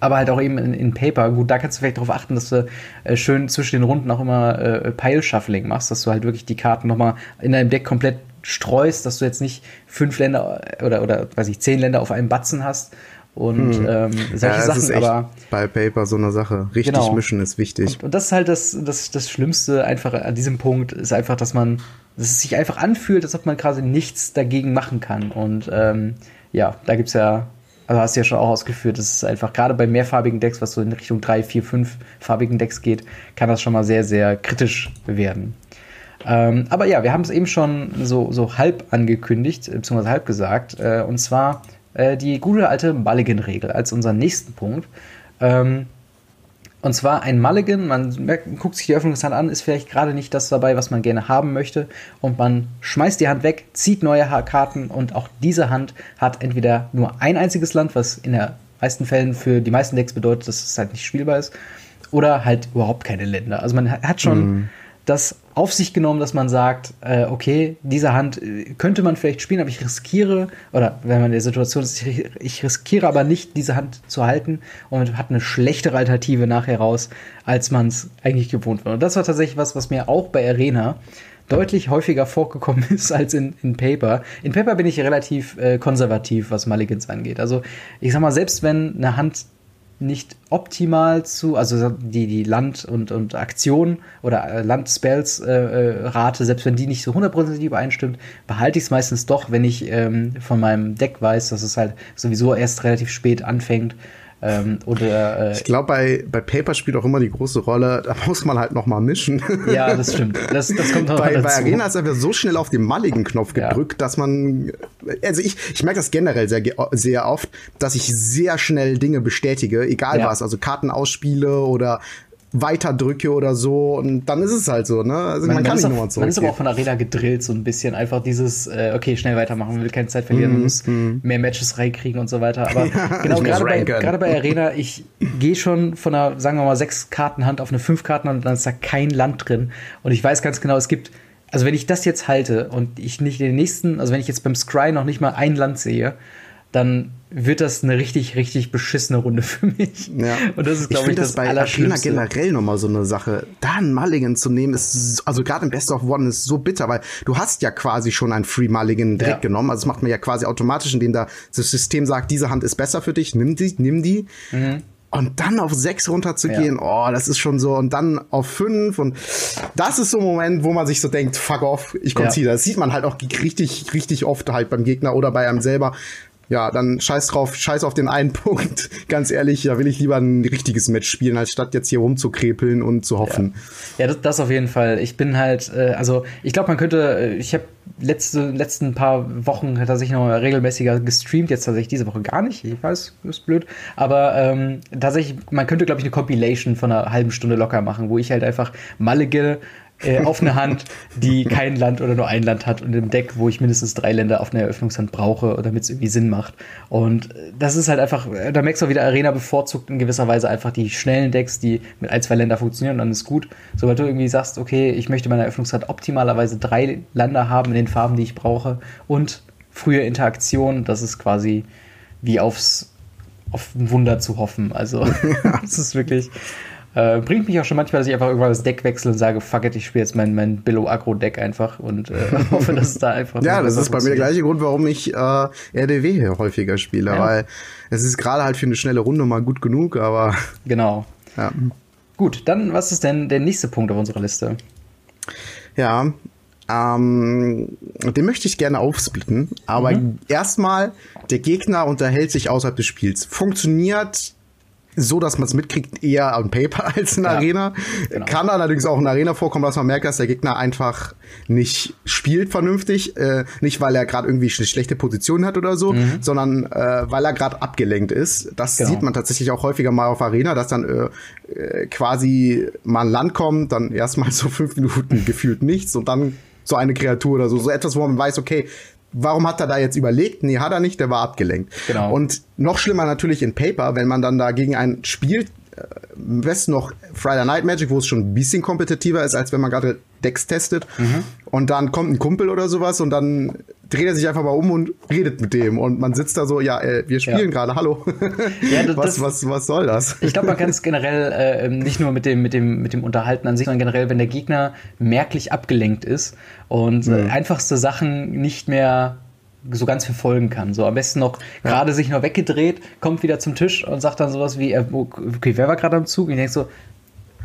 aber halt auch eben in, in, Paper. Gut, da kannst du vielleicht darauf achten, dass du äh, schön zwischen den Runden auch immer äh, Pile-Shuffling machst, dass du halt wirklich die Karten nochmal in deinem Deck komplett streust, dass du jetzt nicht fünf Länder oder, oder weiß ich, zehn Länder auf einem Batzen hast. Und hm. ähm, solche ja, Sachen, aber bei Paper so eine Sache. Richtig genau. mischen ist wichtig. Und, und, das ist halt das, das, das Schlimmste einfach an diesem Punkt, ist einfach, dass man, dass es sich einfach anfühlt, als ob man quasi nichts dagegen machen kann. Und ähm, ja, da gibt es ja also hast du ja schon auch ausgeführt, dass es einfach gerade bei mehrfarbigen Decks, was so in Richtung drei, vier, fünf farbigen Decks geht, kann das schon mal sehr, sehr kritisch werden. Ähm, aber ja, wir haben es eben schon so, so halb angekündigt, beziehungsweise halb gesagt, äh, und zwar äh, die gute alte Mulligan-Regel als unseren nächsten Punkt. Ähm, und zwar ein Mulligan, man merkt, guckt sich die Öffnungshand an, ist vielleicht gerade nicht das dabei, was man gerne haben möchte. Und man schmeißt die Hand weg, zieht neue Karten und auch diese Hand hat entweder nur ein einziges Land, was in den meisten Fällen für die meisten Decks bedeutet, dass es halt nicht spielbar ist, oder halt überhaupt keine Länder. Also man hat schon. Mm das auf sich genommen, dass man sagt, äh, okay, diese Hand äh, könnte man vielleicht spielen, aber ich riskiere, oder wenn man in der Situation ist, ich, ich riskiere aber nicht, diese Hand zu halten und hat eine schlechtere Alternative nachher raus, als man es eigentlich gewohnt war. Und das war tatsächlich was, was mir auch bei Arena deutlich häufiger vorgekommen ist als in, in Paper. In Paper bin ich relativ äh, konservativ, was Mulligans angeht. Also ich sag mal, selbst wenn eine Hand nicht optimal zu, also die, die Land- und, und Aktion oder äh, Land-Spells-Rate, äh, selbst wenn die nicht so hundertprozentig übereinstimmt, behalte ich es meistens doch, wenn ich ähm, von meinem Deck weiß, dass es halt sowieso erst relativ spät anfängt ähm, oder, äh, ich glaube, bei, bei Paper spielt auch immer die große Rolle, da muss man halt noch mal mischen. Ja, das stimmt. Das, das kommt noch bei, dazu. bei Arena ist einfach so schnell auf den malligen Knopf gedrückt, ja. dass man, also ich, ich merke das generell sehr, sehr oft, dass ich sehr schnell Dinge bestätige, egal ja. was, also Karten ausspiele oder weiter drücke oder so und dann ist es halt so, ne? Also man, man kann nicht nochmal zurück. Man ist aber auch von Arena gedrillt so ein bisschen, einfach dieses, äh, okay, schnell weitermachen, man will keine Zeit verlieren, man mm, muss mm. mehr Matches reinkriegen und so weiter. Aber ja, genau, gerade bei, gerade bei Arena, ich gehe schon von einer, sagen wir mal, sechs Kartenhand auf eine fünf Kartenhand und dann ist da kein Land drin. Und ich weiß ganz genau, es gibt, also wenn ich das jetzt halte und ich nicht den nächsten, also wenn ich jetzt beim Scry noch nicht mal ein Land sehe, dann wird das eine richtig, richtig beschissene Runde für mich. Ja. Und das ist, glaube ich, ich das, das bei Arena generell nochmal so eine Sache. Da einen Mulligan zu nehmen, ist, also gerade im Best of One ist so bitter, weil du hast ja quasi schon einen Free Mulligan direkt ja. genommen. Also das macht man ja quasi automatisch, indem da das System sagt, diese Hand ist besser für dich, nimm die, nimm die. Mhm. Und dann auf sechs runterzugehen, ja. oh, das ist schon so. Und dann auf fünf. Und das ist so ein Moment, wo man sich so denkt, fuck off, ich konzide. Ja. Das sieht man halt auch richtig, richtig oft halt beim Gegner oder bei einem selber ja, dann scheiß drauf, scheiß auf den einen Punkt. Ganz ehrlich, da will ich lieber ein richtiges Match spielen, als statt jetzt hier rumzukrepeln und zu hoffen. Ja, ja das, das, auf jeden Fall. Ich bin halt, äh, also ich glaube, man könnte, äh, ich habe letzte letzten paar Wochen tatsächlich noch regelmäßiger gestreamt, jetzt tatsächlich diese Woche gar nicht. Ich weiß, ist blöd, aber ähm, tatsächlich, man könnte glaube ich eine Compilation von einer halben Stunde locker machen, wo ich halt einfach Mallige äh, auf eine Hand, die kein Land oder nur ein Land hat und im Deck, wo ich mindestens drei Länder auf einer Eröffnungshand brauche, damit es irgendwie Sinn macht. Und das ist halt einfach, da merkst du wieder, Arena bevorzugt in gewisser Weise einfach die schnellen Decks, die mit ein, zwei Länder funktionieren und dann ist gut. Sobald du irgendwie sagst, okay, ich möchte meine Eröffnungshand optimalerweise drei Länder haben in den Farben, die ich brauche und frühe Interaktion, das ist quasi wie aufs auf ein Wunder zu hoffen. Also, das ist wirklich äh, bringt mich auch schon manchmal, dass ich einfach irgendwann das Deck wechsle und sage, fuck it, ich spiele jetzt mein, mein Billow-Agro-Deck einfach und äh, hoffe, dass es da einfach. ja, das ist bei mir der gleiche Grund, warum ich äh, RDW hier häufiger spiele, ja. weil es ist gerade halt für eine schnelle Runde mal gut genug, aber. Genau. Ja. Gut, dann was ist denn der nächste Punkt auf unserer Liste? Ja, ähm, den möchte ich gerne aufsplitten, aber mhm. erstmal, der Gegner unterhält sich außerhalb des Spiels. Funktioniert so, dass man es mitkriegt, eher am Paper als in ja, Arena. Genau. Kann allerdings auch in Arena vorkommen, dass man merkt, dass der Gegner einfach nicht spielt vernünftig. Äh, nicht, weil er gerade irgendwie eine schlechte Position hat oder so, mhm. sondern äh, weil er gerade abgelenkt ist. Das genau. sieht man tatsächlich auch häufiger mal auf Arena, dass dann äh, äh quasi mal ein Land kommt, dann erstmal so fünf Minuten gefühlt nichts und dann so eine Kreatur oder so. So etwas, wo man weiß, okay, warum hat er da jetzt überlegt? Nee, hat er nicht, der war abgelenkt. Genau. Und noch schlimmer natürlich in Paper, wenn man dann da gegen einen spielt, am besten noch Friday Night Magic, wo es schon ein bisschen kompetitiver ist, als wenn man gerade Decks testet. Mhm. Und dann kommt ein Kumpel oder sowas und dann dreht er sich einfach mal um und redet mit dem. Und man sitzt da so, ja, äh, wir spielen ja. gerade, hallo. Ja, das, was, was, was soll das? Ich glaube, man kann es generell äh, nicht nur mit dem, mit, dem, mit dem Unterhalten an sich, sondern generell, wenn der Gegner merklich abgelenkt ist und mhm. äh, einfachste Sachen nicht mehr so ganz verfolgen kann. So am besten noch ja. gerade sich noch weggedreht, kommt wieder zum Tisch und sagt dann sowas wie, äh, okay, wer war gerade am Zug? Und ich denke so,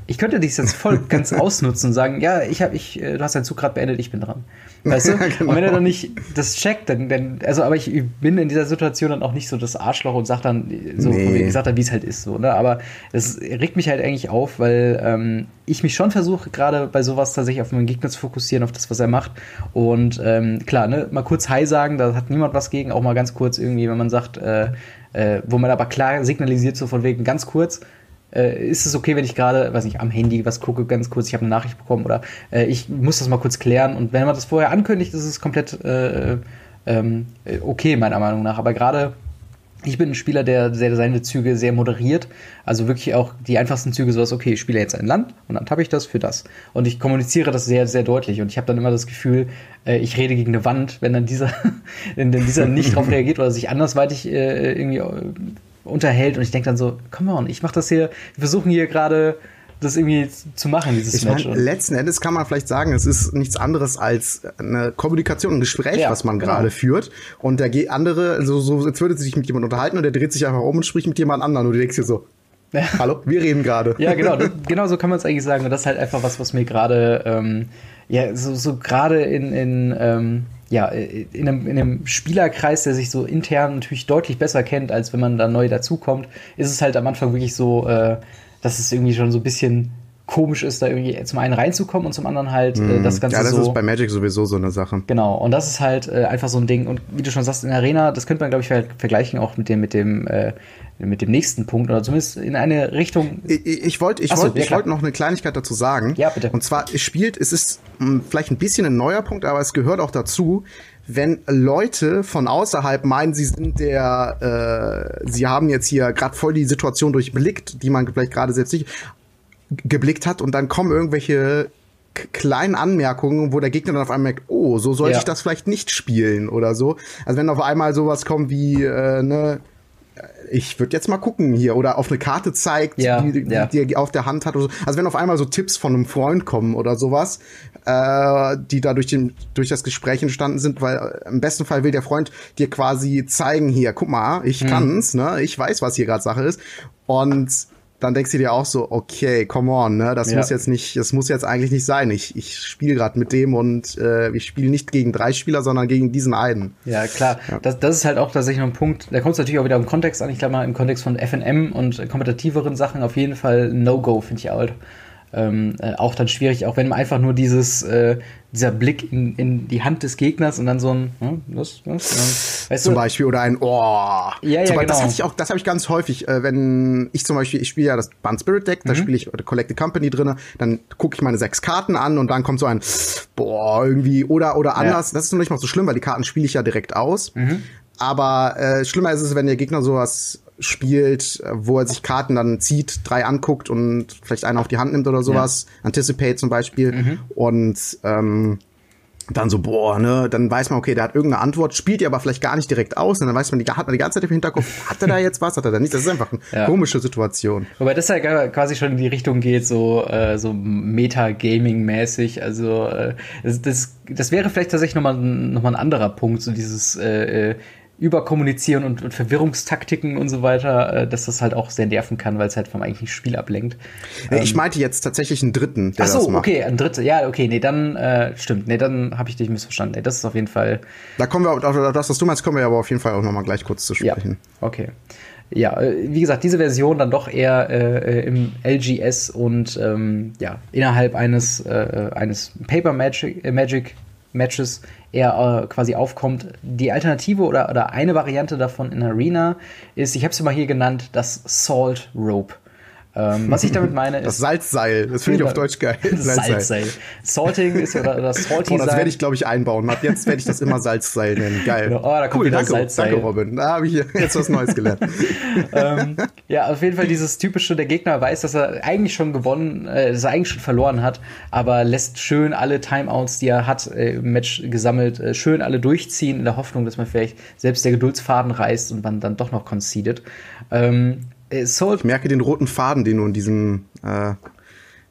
ich könnte dich jetzt voll ganz ausnutzen und sagen, ja, ich habe, ich, äh, du hast deinen Zug gerade beendet, ich bin dran. Weißt du? genau. Und wenn er dann nicht das checkt, dann, dann, also, aber ich bin in dieser Situation dann auch nicht so das Arschloch und sag dann so, nee. ich sag dann, wie es halt ist, so, ne? Aber es regt mich halt eigentlich auf, weil ähm, ich mich schon versuche, gerade bei sowas tatsächlich auf meinen Gegner zu fokussieren, auf das, was er macht. Und ähm, klar, ne, mal kurz Hi sagen, da hat niemand was gegen, auch mal ganz kurz irgendwie, wenn man sagt, äh, äh, wo man aber klar signalisiert, so von wegen ganz kurz, äh, ist es okay, wenn ich gerade, weiß nicht, am Handy was gucke, ganz kurz, ich habe eine Nachricht bekommen oder äh, ich muss das mal kurz klären. Und wenn man das vorher ankündigt, ist es komplett äh, ähm, okay, meiner Meinung nach. Aber gerade ich bin ein Spieler, der, der seine Züge sehr moderiert. Also wirklich auch die einfachsten Züge, sowas, okay, ich spiele jetzt ein Land und dann tappe ich das für das. Und ich kommuniziere das sehr, sehr deutlich. Und ich habe dann immer das Gefühl, äh, ich rede gegen eine Wand, wenn dann dieser, wenn dann dieser nicht drauf reagiert oder sich andersweitig äh, irgendwie äh, unterhält. Und ich denke dann so, come on, ich mache das hier, wir versuchen hier gerade das irgendwie zu machen, dieses ich Match. Mein, letzten Endes kann man vielleicht sagen, es ist nichts anderes als eine Kommunikation, ein Gespräch, ja, was man genau. gerade führt. Und der andere, so, so, jetzt würde sich mit jemandem unterhalten und der dreht sich einfach um und spricht mit jemand anderem und du denkst dir so, ja. Hallo, wir reden gerade. Ja, genau, das, genau so kann man es eigentlich sagen. Und das ist halt einfach was, was mir gerade, ähm, ja, so, so gerade in, in ähm, ja, in einem, in einem Spielerkreis, der sich so intern natürlich deutlich besser kennt, als wenn man da neu dazukommt, ist es halt am Anfang wirklich so, äh, dass es irgendwie schon so ein bisschen komisch ist, da irgendwie zum einen reinzukommen und zum anderen halt äh, das Ganze so. Ja, das so, ist bei Magic sowieso so eine Sache. Genau, und das ist halt äh, einfach so ein Ding. Und wie du schon sagst, in Arena, das könnte man, glaube ich, ver vergleichen auch mit dem, mit dem, äh, mit dem nächsten Punkt oder zumindest in eine Richtung. Ich, ich wollte ich so, wollt, ja, ich wollt noch eine Kleinigkeit dazu sagen. Ja, bitte. Und zwar, es spielt, es ist mh, hm, vielleicht ein bisschen ein neuer Punkt, aber es gehört auch dazu, wenn Leute von außerhalb meinen, sie sind der, äh, sie haben jetzt hier gerade voll die Situation durchblickt, die man vielleicht gerade selbst nicht geblickt hat und dann kommen irgendwelche kleinen Anmerkungen, wo der Gegner dann auf einmal merkt, oh, so sollte ja. ich das vielleicht nicht spielen oder so. Also wenn auf einmal sowas kommt wie, äh, ne, ich würde jetzt mal gucken hier oder auf eine Karte zeigt, ja, die, ja. die, er auf der Hand hat. Oder so. Also wenn auf einmal so Tipps von einem Freund kommen oder sowas, äh, die da durch, den, durch das Gespräch entstanden sind, weil äh, im besten Fall will der Freund dir quasi zeigen, hier, guck mal, ich mhm. kann's, ne? Ich weiß, was hier gerade Sache ist. Und dann denkst du dir auch so, okay, come on, ne, das ja. muss jetzt nicht, das muss jetzt eigentlich nicht sein. Ich, ich spiele gerade mit dem und äh, ich spiele nicht gegen drei Spieler, sondern gegen diesen einen. Ja, klar. Ja. Das, das ist halt auch tatsächlich noch ein Punkt, da kommt es natürlich auch wieder im Kontext an. Ich glaube mal, im Kontext von FNM und kompetitiveren Sachen auf jeden Fall No-Go, finde ich halt ähm, äh, auch dann schwierig, auch wenn man einfach nur dieses, äh, dieser Blick in, in die Hand des Gegners und dann so ein, hm, was, was, ähm, weißt zum du? Beispiel oder ein Oh. Ja, ja, zum genau. Das hatte ich auch, das habe ich ganz häufig, äh, wenn ich zum Beispiel, ich spiele ja das Band Spirit Deck, da mhm. spiele ich Collected Company drinne, dann gucke ich meine sechs Karten an und dann kommt so ein Boah, irgendwie oder oder anders. Ja. Das ist noch nicht mal so schlimm, weil die Karten spiele ich ja direkt aus. Mhm. Aber äh, schlimmer ist es, wenn der Gegner sowas spielt, wo er sich Karten dann zieht, drei anguckt und vielleicht eine auf die Hand nimmt oder sowas. Ja. Anticipate zum Beispiel. Mhm. Und ähm, dann so, boah, ne, dann weiß man, okay, der hat irgendeine Antwort, spielt die aber vielleicht gar nicht direkt aus, und dann weiß man, die hat man die ganze Zeit im Hinterkopf, hat er da jetzt was, hat er da nicht? Das ist einfach eine ja. komische Situation. Wobei das ja quasi schon in die Richtung geht, so, äh, so Meta-Gaming-mäßig, also äh, das, das, das wäre vielleicht tatsächlich nochmal noch mal ein anderer Punkt, so dieses äh, äh überkommunizieren und, und Verwirrungstaktiken und so weiter, äh, dass das halt auch sehr nerven kann, weil es halt vom eigentlichen Spiel ablenkt. Nee, ich ähm, meinte jetzt tatsächlich einen dritten, der Ach so, das macht. okay, ein dritter. Ja, okay, nee, dann äh, stimmt. Nee, dann habe ich dich missverstanden. Nee, das ist auf jeden Fall. Da kommen wir, auf das, was du meinst, kommen wir aber auf jeden Fall auch noch mal gleich kurz zu sprechen. Ja, okay. Ja, äh, wie gesagt, diese Version dann doch eher äh, im LGS und ähm, ja, innerhalb eines, äh, eines Paper Magic, äh, Magic Matches er äh, quasi aufkommt. Die Alternative oder, oder eine Variante davon in Arena ist, ich habe es mal hier genannt, das Salt Rope. Ähm, was ich damit meine ist. Das Salzseil, das finde ich auf Deutsch geil. Das Salzseil. Salting ist ja oder das Salty Boah, das werde ich, glaube ich, einbauen. Ab jetzt werde ich das immer Salzseil nennen. Geil. Genau. Oh, da kommt cool, wieder danke, Salzseil. Danke, Robin. Da habe ich jetzt was Neues gelernt. ähm, ja, auf jeden Fall dieses typische, der Gegner weiß, dass er eigentlich schon gewonnen, äh, dass er eigentlich schon verloren hat, aber lässt schön alle Timeouts, die er hat äh, im Match gesammelt, äh, schön alle durchziehen, in der Hoffnung, dass man vielleicht selbst der Geduldsfaden reißt und man dann doch noch conceded. Ähm, äh, ich merke den roten Faden, den du in diesem, äh,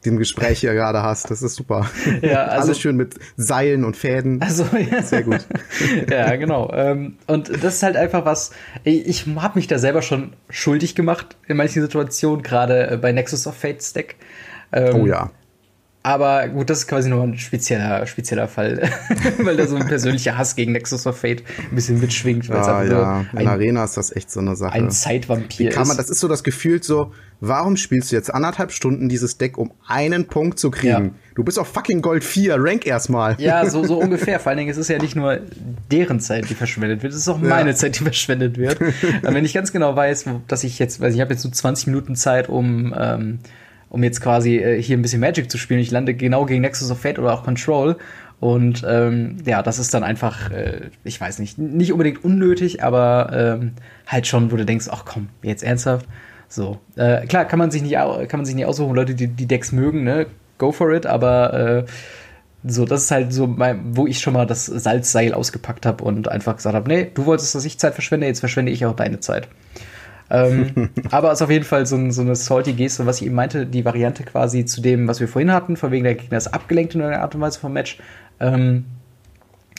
diesem Gespräch hier gerade hast. Das ist super. Ja, also, Alles schön mit Seilen und Fäden. Also, ja. Sehr gut. ja, genau. Ähm, und das ist halt einfach was, ich habe mich da selber schon schuldig gemacht in manchen Situationen, gerade äh, bei Nexus of Fate Stack. Ähm, oh ja. Aber gut, das ist quasi nur ein spezieller, spezieller Fall, weil da so ein persönlicher Hass gegen Nexus of Fate ein bisschen mitschwingt. Ah, ja, in Arena ist das echt so eine Sache. Ein Zeitvampir Wie kann man, Das ist so das Gefühl so, warum spielst du jetzt anderthalb Stunden dieses Deck, um einen Punkt zu kriegen? Ja. Du bist auf fucking Gold 4, rank erstmal. Ja, so, so ungefähr. Vor allen Dingen, es ist ja nicht nur deren Zeit, die verschwendet wird, es ist auch meine ja. Zeit, die verschwendet wird. wenn ich ganz genau weiß, dass ich jetzt, weiß ich, ich habe jetzt so 20 Minuten Zeit, um ähm, um jetzt quasi äh, hier ein bisschen Magic zu spielen. Ich lande genau gegen Nexus of Fate oder auch Control. Und ähm, ja, das ist dann einfach, äh, ich weiß nicht, nicht unbedingt unnötig, aber ähm, halt schon, wo du denkst, ach komm, jetzt ernsthaft. So, äh, klar, kann man sich nicht, kann man sich nicht aussuchen, Leute, die die Decks mögen, ne, go for it, aber äh, so, das ist halt so, mein, wo ich schon mal das Salzseil ausgepackt habe und einfach gesagt habe, nee, du wolltest, dass ich Zeit verschwende, jetzt verschwende ich auch deine Zeit. Ähm, aber es ist auf jeden Fall so, so eine salty Geste, was ich eben meinte, die Variante quasi zu dem, was wir vorhin hatten, von wegen der Gegner ist abgelenkt in einer Art und Weise vom Match. Ähm,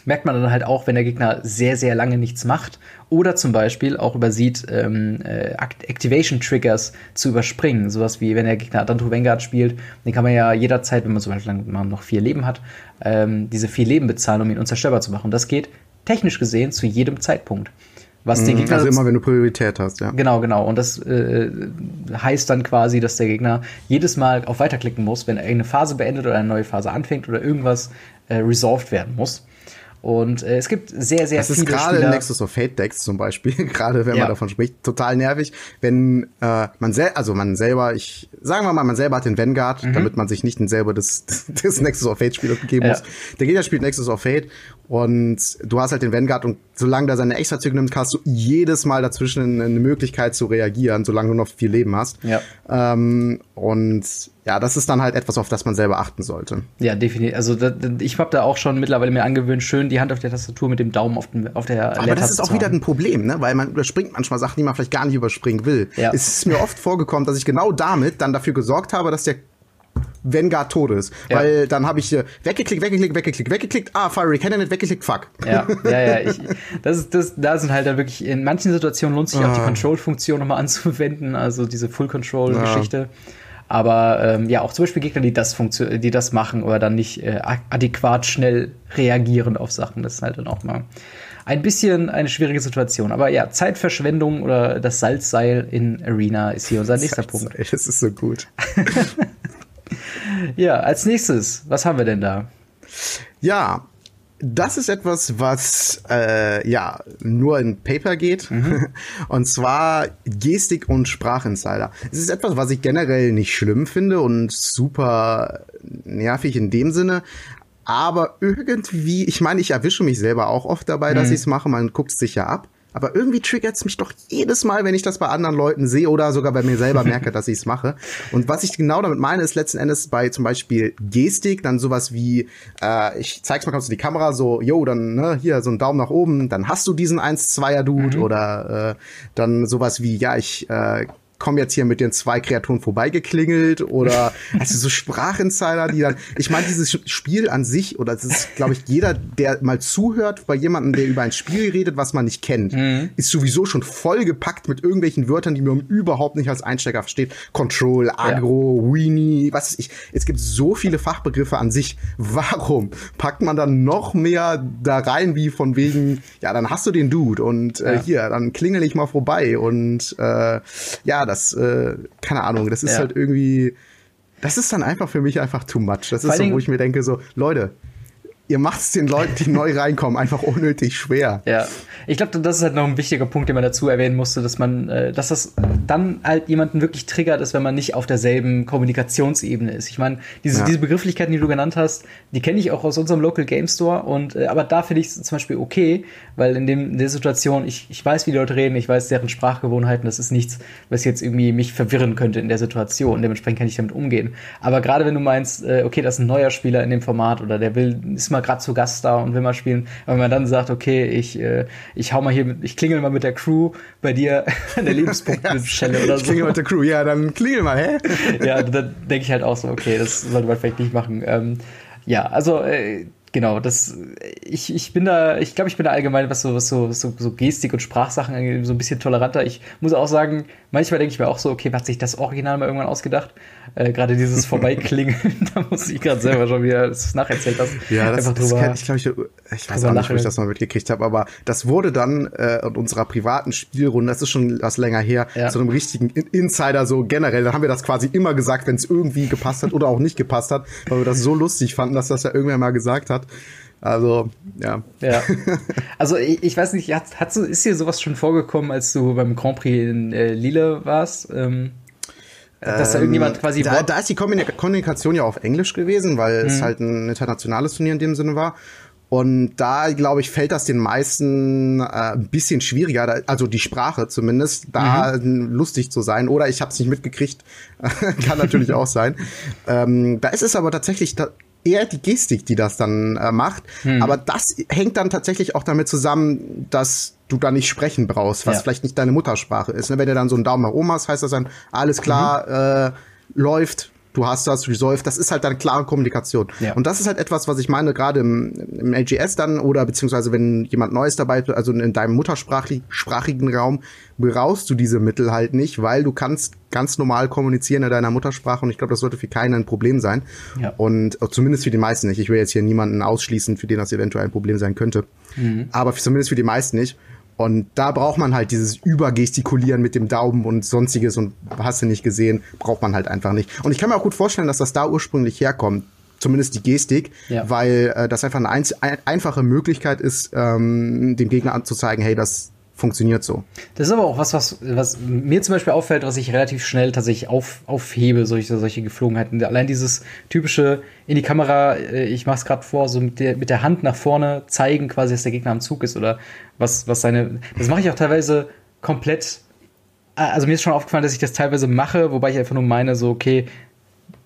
merkt man dann halt auch, wenn der Gegner sehr, sehr lange nichts macht oder zum Beispiel auch übersieht, ähm, äh, Activation Triggers zu überspringen. Sowas wie, wenn der Gegner Danto Vanguard spielt, den kann man ja jederzeit, wenn man zum Beispiel noch vier Leben hat, ähm, diese vier Leben bezahlen, um ihn unzerstörbar zu machen. Das geht technisch gesehen zu jedem Zeitpunkt. Was den mhm, Gegner also immer, wenn du Priorität hast, ja. Genau, genau. Und das äh, heißt dann quasi, dass der Gegner jedes Mal auf Weiterklicken muss, wenn er eine Phase beendet oder eine neue Phase anfängt oder irgendwas äh, resolved werden muss. Und äh, es gibt sehr, sehr das viele. Das ist gerade in Nexus of Fate Decks zum Beispiel, gerade wenn ja. man davon spricht, total nervig, wenn äh, man selber, also man selber, ich sagen wir mal, man selber hat den Vanguard, mhm. damit man sich nicht selber das, das Nexus of Fate Spiel geben ja. muss. Der Gegner spielt Nexus of Fate und du hast halt den Vanguard und solange der seine Extrazüge nimmt, hast du jedes Mal dazwischen eine Möglichkeit zu reagieren, solange du noch viel Leben hast. Ja. Ähm, und ja, das ist dann halt etwas, auf das man selber achten sollte. Ja, definitiv. Also das, ich habe da auch schon mittlerweile mir angewöhnt, schön die Hand auf der Tastatur mit dem Daumen auf, den, auf der Aber das ist auch wieder ein Problem, ne? Weil man überspringt manchmal Sachen, die man vielleicht gar nicht überspringen will. Ja. Es ist mir oft vorgekommen, dass ich genau damit dann dafür gesorgt habe, dass der Vanguard tot ist. Ja. Weil dann habe ich äh, weggeklickt, weggeklickt, weggeklickt, weggeklickt, ah, Fiery Cannon, weggeklickt, fuck. Ja, ja, ja. Ich, das ist, das, da sind halt dann wirklich, in manchen Situationen lohnt sich ah. auch die ah. Control-Funktion nochmal anzuwenden, also diese Full-Control-Geschichte. Ja. Aber ähm, ja, auch zum Beispiel Gegner, die das, die das machen oder dann nicht äh, adäquat schnell reagieren auf Sachen, das ist halt dann auch mal ein bisschen eine schwierige Situation. Aber ja, Zeitverschwendung oder das Salzseil in Arena ist hier unser nächster Punkt. Das ist so gut. ja, als nächstes, was haben wir denn da? Ja, das ist etwas, was äh, ja nur in Paper geht. Mhm. Und zwar Gestik und Sprachinsider. Es ist etwas, was ich generell nicht schlimm finde und super nervig in dem Sinne. Aber irgendwie, ich meine, ich erwische mich selber auch oft dabei, mhm. dass ich es mache. Man guckt es sich ja ab. Aber irgendwie triggert es mich doch jedes Mal, wenn ich das bei anderen Leuten sehe oder sogar bei mir selber merke, dass ich es mache. Und was ich genau damit meine, ist letzten Endes bei zum Beispiel Gestik dann sowas wie, äh, ich zeig's mal kurz in die Kamera, so, yo, dann ne, hier so ein Daumen nach oben, dann hast du diesen 1-2er-Dude mhm. oder äh, dann sowas wie, ja, ich äh, komme jetzt hier mit den zwei Kreaturen vorbeigeklingelt oder also so Sprachinsider, die dann, ich meine, dieses Spiel an sich, oder das ist, glaube ich, jeder, der mal zuhört bei jemandem, der über ein Spiel redet, was man nicht kennt, mhm. ist sowieso schon vollgepackt mit irgendwelchen Wörtern, die man überhaupt nicht als Einsteiger versteht. Control, Agro, ja. Weenie, was weiß ich. Es gibt so viele Fachbegriffe an sich. Warum packt man dann noch mehr da rein, wie von wegen, ja, dann hast du den Dude und äh, ja. hier, dann klingel ich mal vorbei und äh, ja, das, äh, keine Ahnung, das ist ja. halt irgendwie, das ist dann einfach für mich einfach too much. Das ist so, wo ich mir denke, so, Leute, ihr macht es den Leuten, die neu reinkommen, einfach unnötig schwer. Ja, ich glaube, das ist halt noch ein wichtiger Punkt, den man dazu erwähnen musste, dass man, äh, dass das dann halt jemanden wirklich triggert ist, wenn man nicht auf derselben Kommunikationsebene ist. Ich meine, diese, ja. diese Begrifflichkeiten, die du genannt hast, die kenne ich auch aus unserem Local Game Store und äh, aber da finde ich es zum Beispiel okay, weil in, dem, in der Situation, ich, ich weiß, wie die Leute reden, ich weiß deren Sprachgewohnheiten, das ist nichts, was jetzt irgendwie mich verwirren könnte in der Situation. Dementsprechend kann ich damit umgehen. Aber gerade wenn du meinst, äh, okay, das ist ein neuer Spieler in dem Format oder der will, ist mal gerade zu Gast da und will mal spielen, aber wenn man dann sagt, okay, ich, äh, ich hau mal hier, mit, ich klingel mal mit der Crew bei dir an der Lebenspunktstelle oder so. Ich klingel mit der Crew, ja, dann klingel mal, hä? ja, dann denke ich halt auch so, okay, das sollte man vielleicht nicht machen. Ähm, ja, also äh, genau, das ich, ich bin da, ich glaube, ich bin da allgemein, was so, was so, so, so Gestik und Sprachsachen angeht, so ein bisschen toleranter. Ich muss auch sagen, manchmal denke ich mir auch so, okay, hat sich das Original mal irgendwann ausgedacht? Äh, gerade dieses Vorbeiklingeln, da muss ich gerade selber schon wieder das nacherzählt hast. Ja, das, das kann, ich glaube, ich, ich weiß auch nicht, wo ich das mal mitgekriegt habe, aber das wurde dann äh, in unserer privaten Spielrunde, das ist schon was länger her, ja. zu einem richtigen Insider so generell. Dann haben wir das quasi immer gesagt, wenn es irgendwie gepasst hat oder auch nicht gepasst hat, weil wir das so lustig fanden, dass das ja irgendwer mal gesagt hat. Also, ja. Ja. Also, ich, ich weiß nicht, hat, hat ist dir sowas schon vorgekommen, als du beim Grand Prix in äh, Lille warst? Ähm dass da irgendjemand Ähm, quasi Da, da ist die Kommunik- Kommunikation ja auf Englisch gewesen, weil Mhm. es halt ein internationales Turnier in dem Sinne war. Und da, glaube ich, fällt das den meisten äh, ein bisschen schwieriger, also die Sprache zumindest, da Mhm. lustig zu sein. Oder ich habe es nicht mitgekriegt, kann natürlich auch sein. Ähm, da ist es aber tatsächlich eher die Gestik, die das dann äh, macht. Mhm. Aber das hängt dann tatsächlich auch damit zusammen, dass du da nicht sprechen brauchst, was Ja. vielleicht nicht deine Muttersprache ist. Ne? Wenn du dann so einen Daumen nach oben hast, heißt das dann, alles klar, Mhm. äh, läuft, du hast das resolved, das ist halt dann klare Kommunikation. Ja. Und das ist halt etwas, was ich meine, gerade im, im LGS dann oder beziehungsweise wenn jemand Neues dabei ist, also in deinem muttersprachigen Raum, brauchst du diese Mittel halt nicht, weil du kannst ganz normal kommunizieren in deiner Muttersprache und ich glaube, das sollte für keinen ein Problem sein. Ja. Und äh, zumindest für die meisten nicht. Ich will jetzt hier niemanden ausschließen, für den das eventuell ein Problem sein könnte. Mhm. Aber für, zumindest für die meisten nicht. Und da braucht man halt dieses Übergestikulieren mit dem Daumen und sonstiges und hast du nicht gesehen, braucht man halt einfach nicht. Und ich kann mir auch gut vorstellen, dass das da ursprünglich herkommt. Zumindest die Gestik, Ja. weil äh, das einfach eine ein, einfache Möglichkeit ist, ähm, dem Gegner anzuzeigen, hey, das funktioniert so. Das ist aber auch was, was, was mir zum Beispiel auffällt, was ich relativ schnell tatsächlich auf, aufhebe, solche, solche Geflogenheiten. Allein dieses typische in die Kamera, äh, ich mach's gerade vor, so mit der, mit der Hand nach vorne zeigen, quasi, dass der Gegner am Zug ist oder was, was seine. Das mache ich auch teilweise komplett. äh, Also mir ist schon aufgefallen, dass ich das teilweise mache, wobei ich einfach nur meine, so, okay,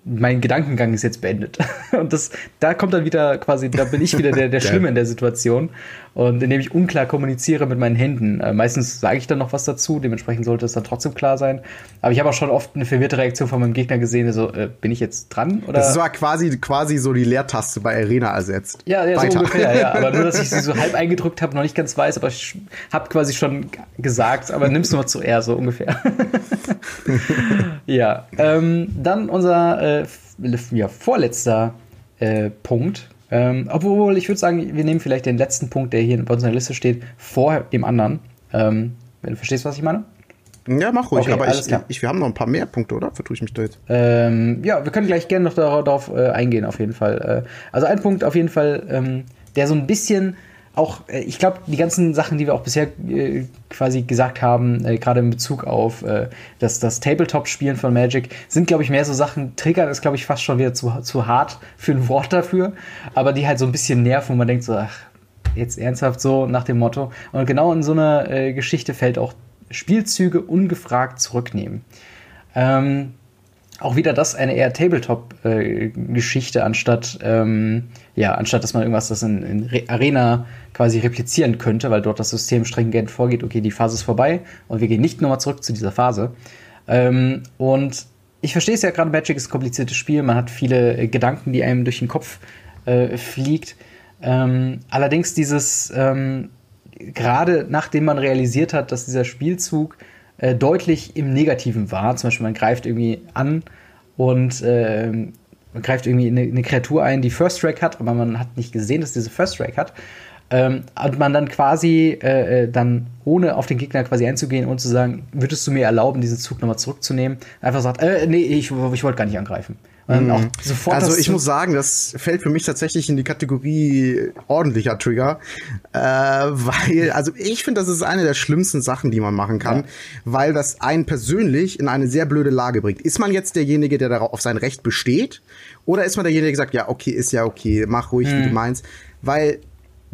mein Gedankengang ist jetzt beendet. Und das, da kommt dann wieder quasi, da bin ich wieder der, der Schlimme in der Situation. Und indem ich unklar kommuniziere mit meinen Händen. Äh, meistens sage ich dann noch was dazu, dementsprechend sollte es dann trotzdem klar sein. Aber ich habe auch schon oft eine verwirrte Reaktion von meinem Gegner gesehen, so, äh, bin ich jetzt dran? Oder? Das war quasi, quasi so die Leertaste bei Arena ersetzt. Ja, ja so Weiter. ungefähr, ja. Aber nur, dass ich sie so halb eingedrückt habe, noch nicht ganz weiß, aber ich habe quasi schon gesagt, aber nimm's nur mal zu R, so ungefähr. ja, ähm, dann unser äh, ja, vorletzter äh, Punkt. Ähm, obwohl, ich würde sagen, wir nehmen vielleicht den letzten Punkt, der hier bei uns in der Liste steht, vor dem anderen. Ähm, wenn du verstehst, was ich meine? Ja, mach ruhig, Okay, aber ich, ich, wir haben noch ein paar mehr Punkte, oder? Vertue ich mich da jetzt? Ähm, ja, wir können gleich gerne noch darauf, darauf äh, eingehen, auf jeden Fall. Äh, also ein Punkt auf jeden Fall, ähm, der so ein bisschen auch, äh, ich glaube, die ganzen Sachen, die wir auch bisher äh, quasi gesagt haben, äh, gerade in Bezug auf äh, das, das Tabletop-Spielen von Magic, sind, glaube ich, mehr so Sachen, Triggern ist, glaube ich, fast schon wieder zu, zu hart für ein Wort dafür, aber die halt so ein bisschen nerven, wo man denkt so, ach, jetzt ernsthaft so nach dem Motto. Und genau in so einer äh, Geschichte fällt auch Spielzüge ungefragt zurücknehmen. Ähm, auch wieder das eine eher Tabletop-Geschichte, anstatt, ähm, ja, anstatt dass man irgendwas das in, in Re Arena quasi replizieren könnte, weil dort das System stringent vorgeht, okay, die Phase ist vorbei und wir gehen nicht nochmal zurück zu dieser Phase. Ähm, und ich verstehe es ja gerade, Magic ist ein kompliziertes Spiel, man hat viele äh, Gedanken, die einem durch den Kopf äh, fliegt. Ähm, allerdings dieses, ähm, gerade nachdem man realisiert hat, dass dieser Spielzug äh, deutlich im Negativen war, zum Beispiel man greift irgendwie an und äh, man greift irgendwie eine, eine Kreatur ein, die First Strike hat, aber man hat nicht gesehen, dass diese First Strike hat. Ähm, und man dann quasi äh, äh, dann ohne auf den Gegner quasi einzugehen und zu sagen, würdest du mir erlauben, diesen Zug nochmal zurückzunehmen, einfach sagt, äh, nee, ich, ich wollte gar nicht angreifen. Dann auch sofort Also ich muss sagen, das fällt für mich tatsächlich in die Kategorie ordentlicher Trigger, äh, weil, also ich finde, das ist eine der schlimmsten Sachen, die man machen kann, Ja. weil das einen persönlich in eine sehr blöde Lage bringt. Ist man jetzt derjenige, der darauf auf sein Recht besteht, oder ist man derjenige, der sagt, ja, okay, ist ja okay, mach ruhig, wie du Hm. meinst, weil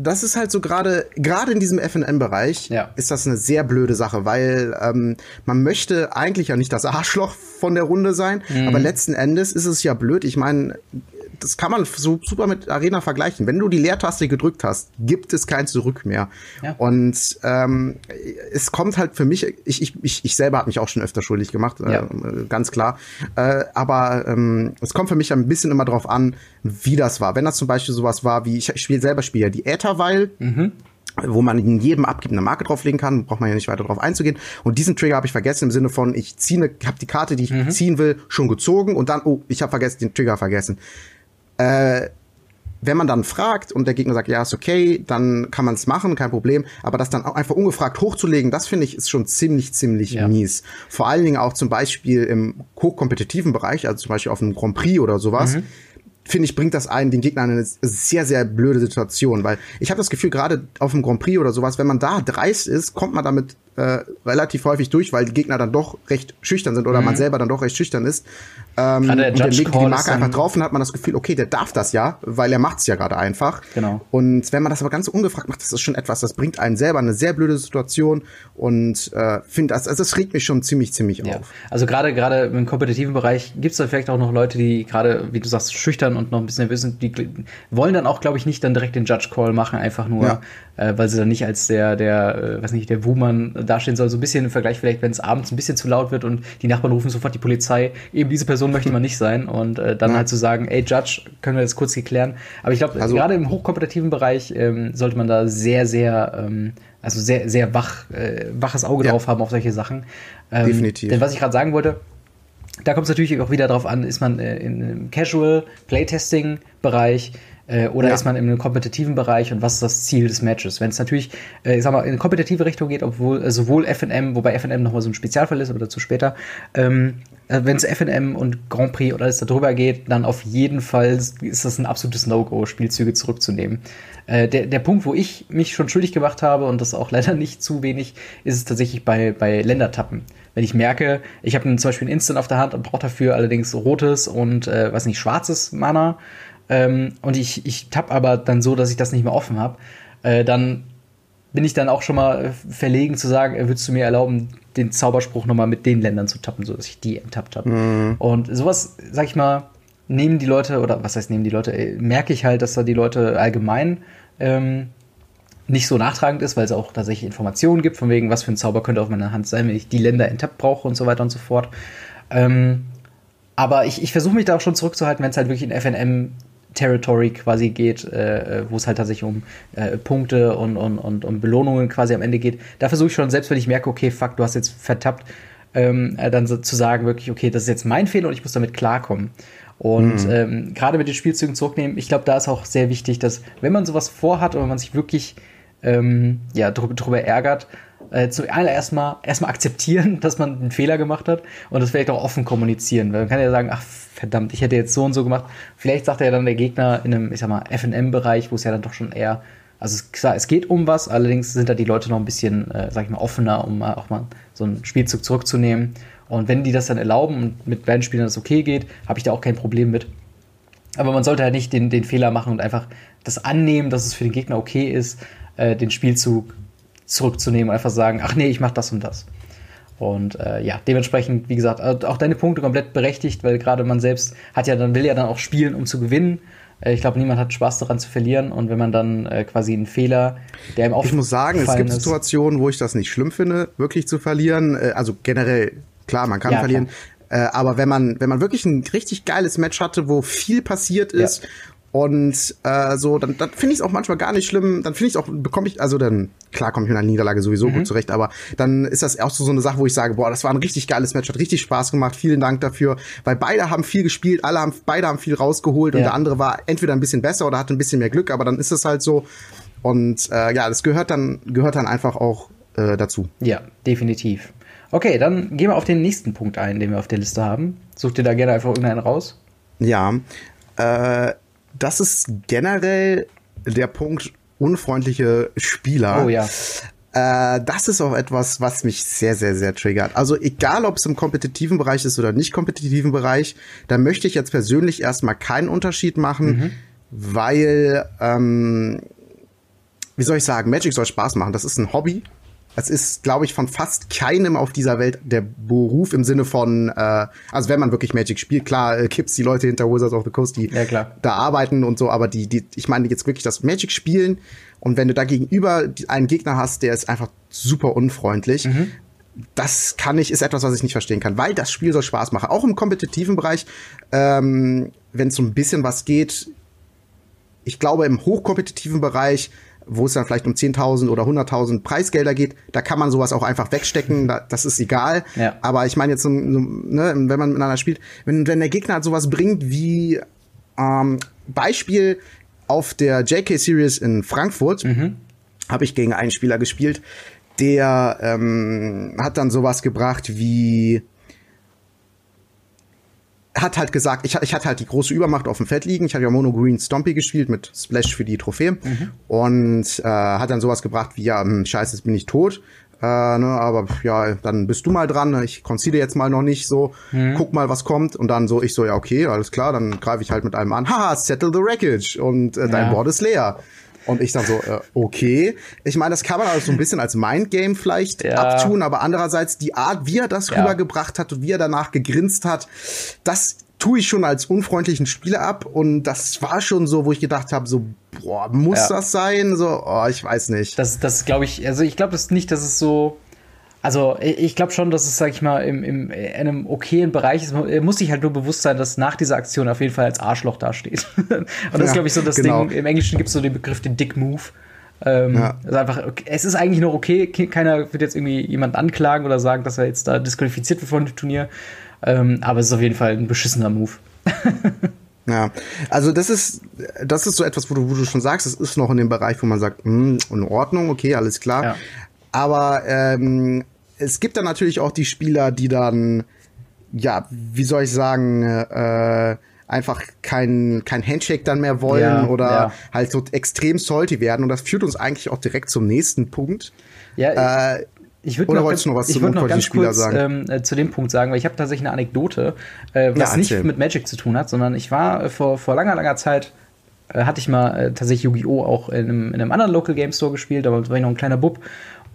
das ist halt so gerade, gerade in diesem FNM-Bereich Ja. ist das eine sehr blöde Sache, weil ähm, man möchte eigentlich ja nicht das Arschloch von der Runde sein, Mhm. aber letzten Endes ist es ja blöd. Ich meine, das kann man so super mit Arena vergleichen. Wenn du die Leertaste gedrückt hast, gibt es kein Zurück mehr. Ja. Und ähm, es kommt halt für mich, ich, ich, ich, ich selber habe mich auch schon öfter schuldig gemacht, Ja. äh, ganz klar. Äh, aber ähm, es kommt für mich ein bisschen immer drauf an, wie das war. Wenn das zum Beispiel sowas war wie, ich spiele selber spiele ja die Ätherweil, wo man in jedem Abgeben eine Marke drauflegen kann, braucht man ja nicht weiter drauf einzugehen. Und diesen Trigger habe ich vergessen im Sinne von, ich ziehe, habe die Karte, die ich ziehen will, schon gezogen und dann, oh, ich habe vergessen, den Trigger vergessen. Äh, wenn man dann fragt und der Gegner sagt, ja, ist okay, dann kann man es machen, kein Problem. Aber das dann auch einfach ungefragt hochzulegen, das finde ich ist schon ziemlich, ziemlich Ja. mies. Vor allen Dingen auch zum Beispiel im hochkompetitiven Bereich, also zum Beispiel auf einem Grand Prix oder sowas. Finde ich, bringt das einen, den Gegner in eine sehr, sehr blöde Situation, weil ich habe das Gefühl, gerade auf dem Grand Prix oder sowas, wenn man da dreist ist, kommt man damit äh, relativ häufig durch, weil die Gegner dann doch recht schüchtern sind oder mhm. man selber dann doch recht schüchtern ist. Ähm, der dann legt die Marke einfach drauf und hat man das Gefühl, okay, der darf das ja, weil er macht's ja gerade einfach. Genau. Und wenn man das aber ganz ungefragt macht, das ist schon etwas, das bringt einen selber eine sehr blöde Situation und äh, finde das, also das regt mich schon ziemlich, ziemlich ja. auf. Also gerade gerade im kompetitiven Bereich gibt's da vielleicht auch noch Leute, die gerade, wie du sagst, schüchtern und noch ein bisschen nervös sind, die wollen dann auch, glaube ich, nicht dann direkt den Judge Call machen, einfach nur, ja. Äh, weil sie dann nicht als der, der, äh, weiß nicht, der Wuman dastehen soll. So ein bisschen im Vergleich vielleicht, wenn es abends ein bisschen zu laut wird und die Nachbarn rufen sofort die Polizei. Eben diese Person möchte man nicht sein und äh, dann ja. halt zu sagen, ey Judge, können wir das kurz hier klären. Aber ich glaube, also, gerade im hochkompetitiven Bereich ähm, sollte man da sehr, sehr ähm, also sehr, sehr wach, äh, waches Auge ja. drauf haben auf solche Sachen. Ähm, Definitiv. Denn was ich gerade sagen wollte, da kommt es natürlich auch wieder darauf an, ist man äh, einem Casual Playtesting-Bereich äh, oder ja. ist man in einem kompetitiven Bereich und was ist das Ziel des Matches? Wenn es natürlich, äh, ich sag mal, in eine kompetitive Richtung geht, obwohl äh, sowohl FNM, wobei FNM nochmal so ein Spezialfall ist, aber dazu später, ähm, äh, wenn es FNM und Grand Prix oder alles darüber geht, dann auf jeden Fall ist das ein absolutes No-Go, Spielzüge zurückzunehmen. Äh, der, der Punkt, wo ich mich schon schuldig gemacht habe, und das auch leider nicht zu wenig, ist es tatsächlich bei, bei Ländertappen. Wenn ich merke, ich habe zum Beispiel ein Instant auf der Hand und brauche dafür allerdings rotes und, äh, weiß nicht, schwarzes Mana, ähm, und ich, ich tapp aber dann so, dass ich das nicht mehr offen habe, äh, dann bin ich dann auch schon mal verlegen zu sagen, äh, würdest du mir erlauben, den Zauberspruch nochmal mit den Ländern zu tappen, so dass ich die enttappt habe. Mhm. Und sowas, sag ich mal, nehmen die Leute, oder was heißt nehmen die Leute, äh, merke ich halt, dass da die Leute allgemein ähm, nicht so nachtragend ist, weil es auch tatsächlich Informationen gibt, von wegen, was für ein Zauber könnte auf meiner Hand sein, wenn ich die Länder enttappt brauche und so weiter und so fort. Ähm, aber ich, ich versuche mich da auch schon zurückzuhalten, wenn es halt wirklich in FNM Territory quasi geht, äh, wo es halt tatsächlich um äh, Punkte und, und, und, und Belohnungen quasi am Ende geht. Da versuche ich schon, selbst wenn ich merke, okay, fuck, du hast jetzt vertappt, ähm, äh, dann so zu sagen, wirklich, okay, das ist jetzt mein Fehler und ich muss damit klarkommen. Und mhm. ähm, gerade mit den Spielzügen zurücknehmen, ich glaube, da ist auch sehr wichtig, dass wenn man sowas vorhat oder man sich wirklich ähm, ja, drüber, drüber ärgert, äh, zuallererst mal erstmal akzeptieren, dass man einen Fehler gemacht hat und das vielleicht auch offen kommunizieren. Weil man kann ja sagen, ach verdammt, ich hätte jetzt so und so gemacht. Vielleicht sagt ja dann der Gegner in einem, ich sag mal, FM-Bereich, wo es ja dann doch schon eher, also es, klar, es geht um was, allerdings sind da die Leute noch ein bisschen, äh, sag ich mal, offener, um auch mal so einen Spielzug zurückzunehmen. Und wenn die das dann erlauben und mit beiden Spielern das okay geht, habe ich da auch kein Problem mit. Aber man sollte halt nicht den, den Fehler machen und einfach das annehmen, dass es für den Gegner okay ist, äh, den Spielzug zurückzunehmen und einfach sagen, ach nee, ich mach das und das. Und äh, ja, dementsprechend, wie gesagt, auch deine Punkte komplett berechtigt, weil gerade man selbst hat ja dann, will ja dann auch spielen, um zu gewinnen. Äh, ich glaube, niemand hat Spaß daran zu verlieren. Und wenn man dann äh, quasi einen Fehler, der im Ich muss sagen, es gibt ist, Situationen, wo ich das nicht schlimm finde, wirklich zu verlieren. Äh, also generell, klar, man kann ja, verlieren. Äh, aber wenn man, wenn man wirklich ein richtig geiles Match hatte, wo viel passiert ist ja. Und äh, so, dann, dann finde ich es auch manchmal gar nicht schlimm. Dann finde ich es auch, bekomme ich, also dann, klar komme ich mit einer Niederlage sowieso mhm. gut zurecht, aber dann ist das auch so, so eine Sache, wo ich sage, boah, das war ein richtig geiles Match, hat richtig Spaß gemacht, vielen Dank dafür. Weil beide haben viel gespielt, alle haben, beide haben viel rausgeholt ja. und der andere war entweder ein bisschen besser oder hatte ein bisschen mehr Glück, aber dann ist es halt so. Und äh, ja, das gehört dann, gehört dann einfach auch äh, dazu. Ja, definitiv. Okay, dann gehen wir auf den nächsten Punkt ein, den wir auf der Liste haben. Such dir da gerne einfach irgendeinen raus. Ja. Äh, das ist generell der Punkt unfreundliche Spieler. Oh ja. Äh, das ist auch etwas, was mich sehr, sehr, sehr triggert. Also egal, ob es im kompetitiven Bereich ist oder nicht kompetitiven Bereich, da möchte ich jetzt persönlich erstmal keinen Unterschied machen, mhm. weil, ähm, wie soll ich sagen, Magic soll Spaß machen. Das ist ein Hobby. Es ist, glaube ich, von fast keinem auf dieser Welt der Beruf im Sinne von, äh, also wenn man wirklich Magic spielt, klar, äh, gibt's die Leute hinter Wizards of the Coast, die ja, da arbeiten und so, aber die, die, ich meine jetzt wirklich das Magic spielen und wenn du da gegenüber einen Gegner hast, der ist einfach super unfreundlich, mhm. das kann ich, ist etwas, was ich nicht verstehen kann, weil das Spiel soll Spaß machen. Auch im kompetitiven Bereich, ähm, wenn es so ein bisschen was geht, ich glaube, im hochkompetitiven Bereich wo es dann vielleicht um 10.000 oder 100.000 Preisgelder geht, da kann man sowas auch einfach wegstecken, da, das ist egal. Ja. Aber ich meine jetzt, so, ne, wenn man miteinander spielt, wenn, wenn der Gegner halt sowas bringt wie ähm, Beispiel auf der JK Series in Frankfurt, mhm. habe ich gegen einen Spieler gespielt, der ähm, hat dann sowas gebracht wie hat halt gesagt, ich, ich hatte halt die große Übermacht auf dem Feld liegen. Ich hatte ja Mono Green Stompy gespielt mit Splash für die Trophäe mhm. und äh, hat dann sowas gebracht wie, ja, hm, scheiße, jetzt bin ich tot. Äh, ne, aber ja, dann bist du mal dran. Ich concede jetzt mal noch nicht so. Mhm. Guck mal, was kommt. Und dann so, ich so, ja, okay, alles klar, dann greife ich halt mit einem an. Haha, settle the wreckage. Und äh, dein ja. Board ist leer. Und ich dann so, äh, okay. Ich meine, das kann man also so ein bisschen als Mindgame vielleicht ja. abtun, aber andererseits die Art, wie er das ja. rübergebracht hat und wie er danach gegrinst hat, das tue ich schon als unfreundlichen Spieler ab und das war schon so, wo ich gedacht habe, so boah, muss ja. das sein? So, oh, ich weiß nicht. Das, das glaube ich, also ich glaube das nicht, dass es so also ich glaube schon, dass es, sag ich mal, im, im, in einem okayen Bereich ist. Man muss sich halt nur bewusst sein, dass nach dieser Aktion auf jeden Fall als Arschloch dasteht. und das ja, ist, glaube ich, so das genau. Ding. Im Englischen gibt es so den Begriff den Dick Move. Ähm, ja. also einfach, es ist eigentlich noch okay. Keiner wird jetzt irgendwie jemanden anklagen oder sagen, dass er jetzt da disqualifiziert wird von dem Turnier. Ähm, aber es ist auf jeden Fall ein beschissener Move. Ja, also das ist, das ist so etwas, wo du, wo du schon sagst, es ist noch in dem Bereich, wo man sagt, mh, hm, in Ordnung, okay, alles klar. Ja. Aber ähm, es gibt dann natürlich auch die Spieler, die dann, ja, wie soll ich sagen, äh, einfach kein, kein Handshake dann mehr wollen ja, oder ja. halt so extrem salty werden. Und das führt uns eigentlich auch direkt zum nächsten Punkt. Ja, äh, ich würde noch, ganz, noch was ich noch ganz kurz ähm, äh, zu dem Punkt sagen, weil ich habe tatsächlich eine Anekdote, äh, was ja, nicht mit Magic zu tun hat, sondern ich war äh, vor, vor langer, langer Zeit, äh, hatte ich mal äh, tatsächlich Yu-Gi-Oh! auch in einem, in einem anderen Local Game Store gespielt, da war ich noch ein kleiner Bub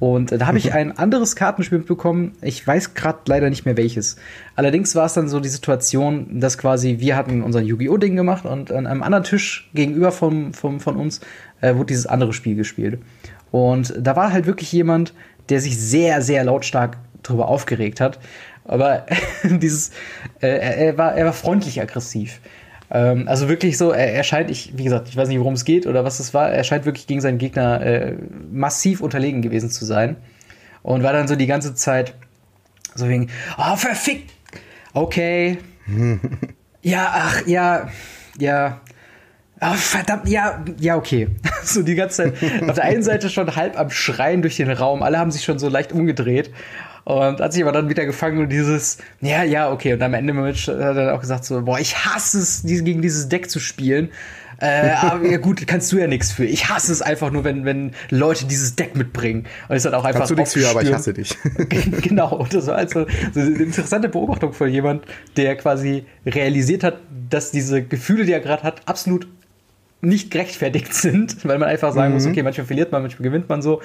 und äh, da habe ich mhm. ein anderes Kartenspiel bekommen. Ich weiß gerade leider nicht mehr welches. Allerdings war es dann so die Situation, dass quasi wir hatten unser Yu-Gi-Oh! Ding gemacht und an einem anderen Tisch gegenüber vom, vom, von uns äh, wurde dieses andere Spiel gespielt. Und da war halt wirklich jemand, der sich sehr, sehr lautstark darüber aufgeregt hat. Aber dieses, äh, er, war, er war freundlich aggressiv. Ähm, also wirklich so, er, er, scheint, ich, wie gesagt, ich weiß nicht, worum es geht oder was es war, er scheint wirklich gegen seinen Gegner äh, massiv unterlegen gewesen zu sein. Und war dann so die ganze Zeit so wegen, oh, verfickt! Okay. ja, ach, ja, ja. Oh, verdammt, ja, ja, okay. so die ganze Zeit auf der einen Seite schon halb am Schreien durch den Raum. Alle haben sich schon so leicht umgedreht. Und hat sich aber dann wieder gefangen und dieses, ja, ja, okay. Und am Ende hat er dann auch gesagt so, boah, ich hasse es, gegen dieses Deck zu spielen. äh, aber ja gut, kannst du ja nichts für. Ich hasse es einfach nur, wenn, wenn Leute dieses Deck mitbringen. Und es hat auch einfach. Kannst du nichts für, aber ich hasse dich. genau. Und das war also so eine interessante Beobachtung von jemand, der quasi realisiert hat, dass diese Gefühle, die er gerade hat, absolut nicht gerechtfertigt sind, weil man einfach sagen mhm. muss, okay, manchmal verliert man, manchmal gewinnt man so,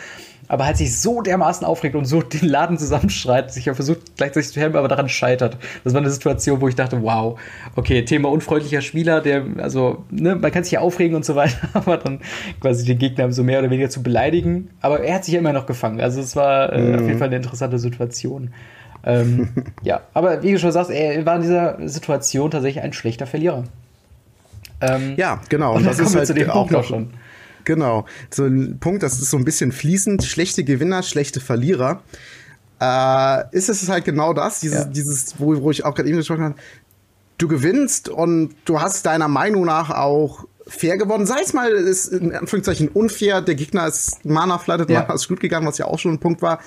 aber halt sich so dermaßen aufregt und so den Laden zusammenschreit, sich ja versucht gleichzeitig zu helfen, aber daran scheitert. Das war eine Situation, wo ich dachte, wow, okay, Thema unfreundlicher Spieler, der, also, ne, man kann sich ja aufregen und so weiter, aber dann quasi den Gegner so mehr oder weniger zu beleidigen, aber er hat sich ja immer noch gefangen, also es war äh, mhm. auf jeden Fall eine interessante Situation. ähm, ja, aber wie du schon sagst, er war in dieser Situation tatsächlich ein schlechter Verlierer. Ähm, ja, genau. Und das ist halt zu dem auch noch schon. Genau. So ein Punkt, das ist so ein bisschen fließend. Schlechte Gewinner, schlechte Verlierer. Äh, ist es halt genau das, dieses, ja. dieses wo, wo ich auch gerade eben gesprochen habe. Du gewinnst und du hast deiner Meinung nach auch fair gewonnen. Sei es mal, ist in Anführungszeichen unfair. Der Gegner ist Mana flattet, ja. Mana ist gut gegangen, was ja auch schon ein Punkt war.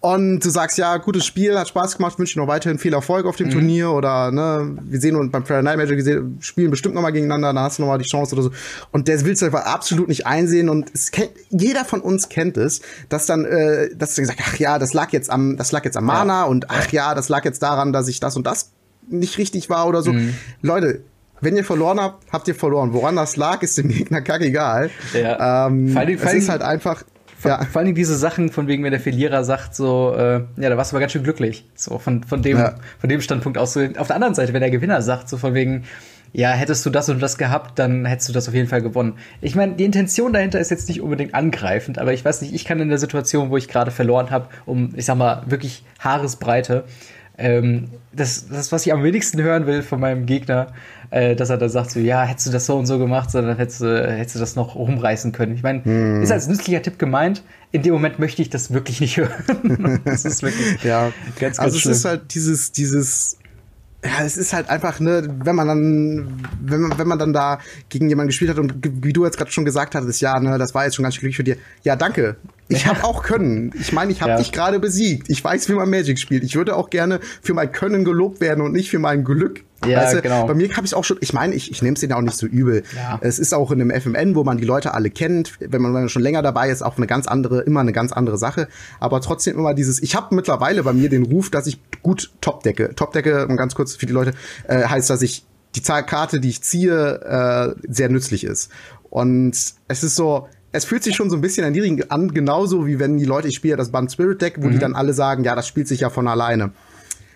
Und du sagst, ja, gutes Spiel, hat Spaß gemacht, wünsche dir noch weiterhin viel Erfolg auf dem mhm. Turnier oder ne, wir sehen uns beim Friday Night Magic gesehen, spielen bestimmt noch mal gegeneinander, da hast du noch mal die Chance oder so. Und der willst du einfach absolut nicht einsehen und es kennt, jeder von uns kennt es, dass dann, äh, dass du gesagt, ach ja, das lag jetzt am, das lag jetzt am Mana ja. und ach ja, das lag jetzt daran, dass ich das und das nicht richtig war oder so. Mhm. Leute, wenn ihr verloren habt, habt ihr verloren. Woran das lag, ist dem Gegner kackegal. Ja. Ähm, es ist halt einfach ja. vor allen Dingen diese Sachen, von wegen, wenn der Verlierer sagt, so, äh, ja, da warst du aber ganz schön glücklich. So, von, von dem, ja. von dem Standpunkt aus. So, auf der anderen Seite, wenn der Gewinner sagt, so von wegen, ja, hättest du das und das gehabt, dann hättest du das auf jeden Fall gewonnen. Ich meine, die Intention dahinter ist jetzt nicht unbedingt angreifend, aber ich weiß nicht, ich kann in der Situation, wo ich gerade verloren habe, um, ich sag mal, wirklich Haaresbreite, ähm, das, das, was ich am wenigsten hören will von meinem Gegner, äh, dass er da sagt, so, ja, hättest du das so und so gemacht, sondern hättest du, hättest du das noch rumreißen können. Ich meine, hm. ist als nützlicher Tipp gemeint. In dem Moment möchte ich das wirklich nicht hören. das ist wirklich ja. ganz, ganz Also es schlimm. ist halt dieses, dieses, ja, es ist halt einfach, ne, wenn man dann, wenn man, wenn man dann da gegen jemanden gespielt hat und wie du jetzt gerade schon gesagt hattest, ja, ne, das war jetzt schon ganz glücklich für dir. Ja, danke. Ich habe auch Können. Ich meine, ich habe ja. dich gerade besiegt. Ich weiß, wie man Magic spielt. Ich würde auch gerne für mein Können gelobt werden und nicht für mein Glück. Ja, weißt du, genau. Bei mir habe ich auch schon, ich meine, ich, ich nehme es denen auch nicht so übel. Ja. Es ist auch in einem FMN, wo man die Leute alle kennt, wenn man, wenn man schon länger dabei ist, auch eine ganz andere, immer eine ganz andere Sache. Aber trotzdem immer dieses, ich habe mittlerweile bei mir den Ruf, dass ich gut top decke. Top decke, ganz kurz für die Leute, äh, heißt, dass ich die Karte, die ich ziehe, äh, sehr nützlich ist. Und es ist so, es fühlt sich schon so ein bisschen an die an, genauso wie wenn die Leute, ich spiele das Band Spirit Deck, wo mhm. die dann alle sagen, ja, das spielt sich ja von alleine.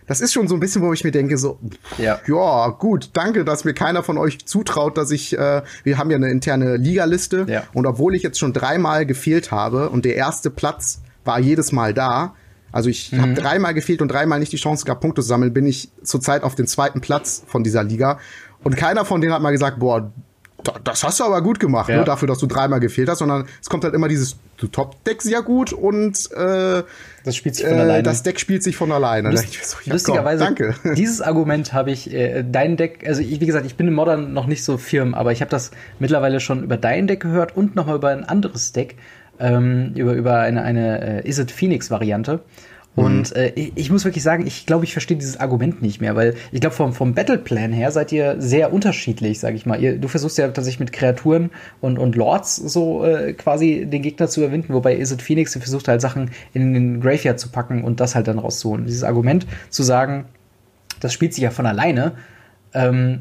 Das ist schon so ein bisschen, wo ich mir denke, so, ja, ja gut, danke, dass mir keiner von euch zutraut, dass ich, äh, wir haben ja eine interne Ligaliste ja. und obwohl ich jetzt schon dreimal gefehlt habe und der erste Platz war jedes Mal da, also ich mhm. habe dreimal gefehlt und dreimal nicht die Chance gehabt, Punkte zu sammeln, bin ich zurzeit auf den zweiten Platz von dieser Liga und keiner von denen hat mal gesagt, boah, das hast du aber gut gemacht, ja. ne, dafür, dass du dreimal gefehlt hast, sondern es kommt halt immer dieses, du top-Deck sehr gut und äh, das spielt sich von äh, alleine. Das Deck spielt sich von alleine. Lust, so, ja, lustigerweise, komm, danke. dieses Argument habe ich, äh, dein Deck, also ich, wie gesagt, ich bin im Modern noch nicht so firm, aber ich habe das mittlerweile schon über dein Deck gehört und nochmal über ein anderes Deck, ähm, über, über eine, eine äh, Is It Phoenix-Variante. Und mhm. äh, ich muss wirklich sagen, ich glaube, ich verstehe dieses Argument nicht mehr, weil ich glaube, vom, vom Battleplan her seid ihr sehr unterschiedlich, sag ich mal. Ihr, du versuchst ja tatsächlich mit Kreaturen und, und Lords so äh, quasi den Gegner zu überwinden, wobei Isid Phoenix versucht halt Sachen in den Graveyard zu packen und das halt dann rauszuholen. Dieses Argument zu sagen, das spielt sich ja von alleine, ähm,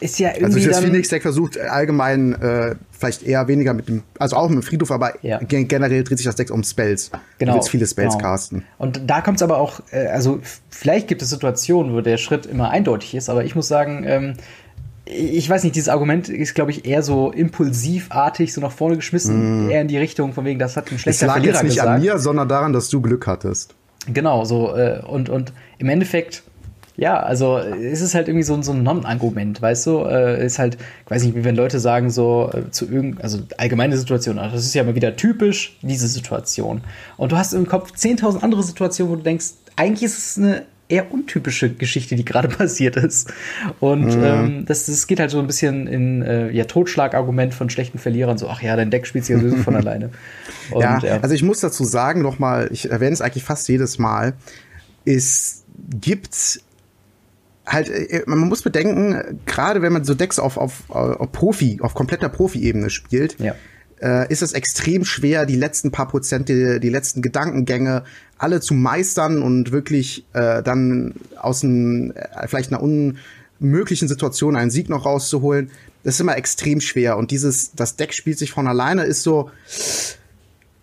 ist ja also irgendwie. Also das Phoenix-Deck versucht allgemein äh, vielleicht eher weniger mit dem, also auch mit dem Friedhof, aber ja. generell dreht sich das Deck um Spells. Genau. Du willst viele Spells genau. casten. Und da kommt es aber auch, äh, also vielleicht gibt es Situationen, wo der Schritt immer eindeutig ist, aber ich muss sagen, ähm, ich weiß nicht, dieses Argument ist, glaube ich, eher so impulsivartig, so nach vorne geschmissen, mm. eher in die Richtung, von wegen, das hat ein schlechter Es lag Verlierer jetzt nicht gesagt. an mir, sondern daran, dass du Glück hattest. Genau, so, äh, und, und im Endeffekt ja, also es ist halt irgendwie so, so ein Non-Argument, weißt du? Äh, ist halt, ich weiß nicht, wie wenn Leute sagen, so äh, zu irgendeinem, also allgemeine Situation, also das ist ja mal wieder typisch, diese Situation. Und du hast im Kopf 10.000 andere Situationen, wo du denkst, eigentlich ist es eine eher untypische Geschichte, die gerade passiert ist. Und mhm. ähm, das, das geht halt so ein bisschen in äh, ja, Totschlagargument von schlechten Verlierern, so, ach ja, dein Deck spielt sich ja sowieso von alleine. Und, ja, ja, also ich muss dazu sagen, nochmal, ich erwähne es eigentlich fast jedes Mal, es gibt halt, äh, man muss bedenken, gerade wenn man so Decks auf, auf, auf Profi, auf kompletter Profi-Ebene spielt, ja. äh, ist es extrem schwer, die letzten paar Prozent, die, die letzten Gedankengänge alle zu meistern und wirklich äh, dann aus einem, äh, vielleicht einer unmöglichen Situation einen Sieg noch rauszuholen. Das ist immer extrem schwer. Und dieses, das Deck spielt sich von alleine, ist so,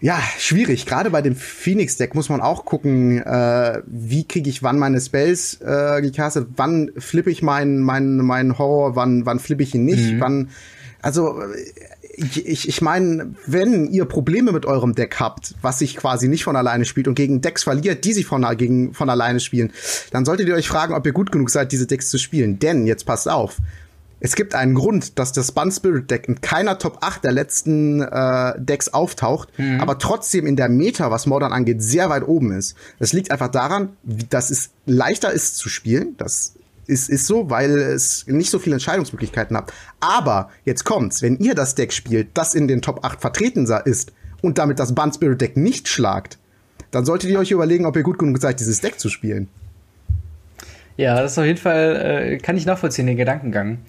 ja, schwierig. Gerade bei dem Phoenix-Deck muss man auch gucken, äh, wie kriege ich wann meine Spells äh, gecastet, wann flippe ich meinen mein, mein Horror, wann, wann flippe ich ihn nicht, mhm. wann. Also ich, ich, ich meine, wenn ihr Probleme mit eurem Deck habt, was sich quasi nicht von alleine spielt und gegen Decks verliert, die sich von, gegen, von alleine spielen, dann solltet ihr euch fragen, ob ihr gut genug seid, diese Decks zu spielen. Denn, jetzt passt auf, es gibt einen Grund, dass das Spun Spirit Deck in keiner Top 8 der letzten äh, Decks auftaucht, mhm. aber trotzdem in der Meta, was Modern angeht, sehr weit oben ist. Das liegt einfach daran, dass es leichter ist zu spielen. Das ist, ist so, weil es nicht so viele Entscheidungsmöglichkeiten hat. Aber jetzt kommt's, wenn ihr das Deck spielt, das in den Top 8 vertreten ist und damit das Bun Spirit Deck nicht schlagt, dann solltet ihr euch überlegen, ob ihr gut genug seid, dieses Deck zu spielen. Ja, das ist auf jeden Fall, äh, kann ich nachvollziehen, den Gedankengang.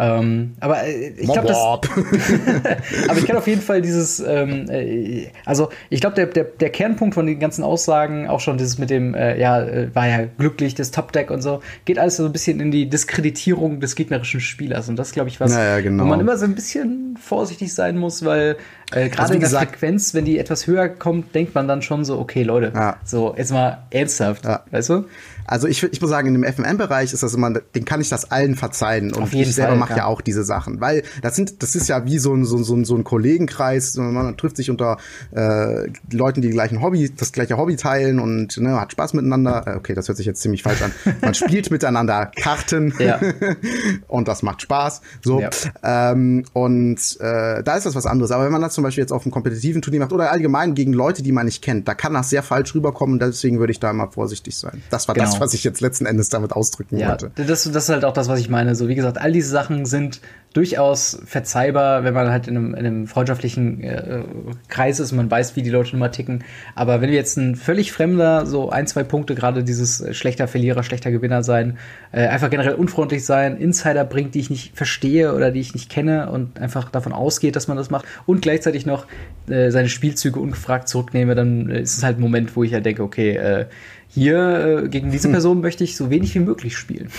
Ähm, aber äh, ich glaube, das. aber ich kann auf jeden Fall dieses, ähm, äh, also ich glaube, der, der, der Kernpunkt von den ganzen Aussagen, auch schon dieses mit dem, äh, ja, äh, war ja glücklich, das Top-Deck und so, geht alles so ein bisschen in die Diskreditierung des gegnerischen Spielers. Und das, glaube ich, was, naja, genau. wo man immer so ein bisschen vorsichtig sein muss, weil äh, gerade also, in der gesagt, Frequenz, wenn die etwas höher kommt, denkt man dann schon so, okay, Leute, ja. so jetzt mal ernsthaft, ja. weißt du? Also ich, ich muss sagen, in dem FMM-Bereich ist das immer, den kann ich das allen verzeihen. Und ich selber mache ja auch diese Sachen. Weil das sind, das ist ja wie so ein, so, so, so ein Kollegenkreis. Man trifft sich unter äh, Leuten, die, die gleichen Hobby, das gleiche Hobby teilen und ne, hat Spaß miteinander. Äh, okay, das hört sich jetzt ziemlich falsch an. Man spielt miteinander Karten ja. und das macht Spaß. So. Ja. Ähm, und äh, da ist das was anderes. Aber wenn man das zum Beispiel jetzt auf einem kompetitiven Turnier macht oder allgemein gegen Leute, die man nicht kennt, da kann das sehr falsch rüberkommen. Deswegen würde ich da immer vorsichtig sein. Das war genau. das, was ich jetzt letzten Endes damit ausdrücken ja, wollte. Das, das ist halt auch das, was ich meine. So, wie gesagt, all diese Sachen sind durchaus verzeihbar, wenn man halt in einem, in einem freundschaftlichen äh, Kreis ist und man weiß, wie die Leute immer ticken. Aber wenn wir jetzt ein völlig Fremder, so ein, zwei Punkte, gerade dieses äh, schlechter Verlierer, schlechter Gewinner sein, äh, einfach generell unfreundlich sein, Insider bringt, die ich nicht verstehe oder die ich nicht kenne und einfach davon ausgeht, dass man das macht und gleichzeitig noch äh, seine Spielzüge ungefragt zurücknehme, dann ist es halt ein Moment, wo ich halt denke, okay, äh, hier äh, gegen diese hm. Person möchte ich so wenig wie möglich spielen.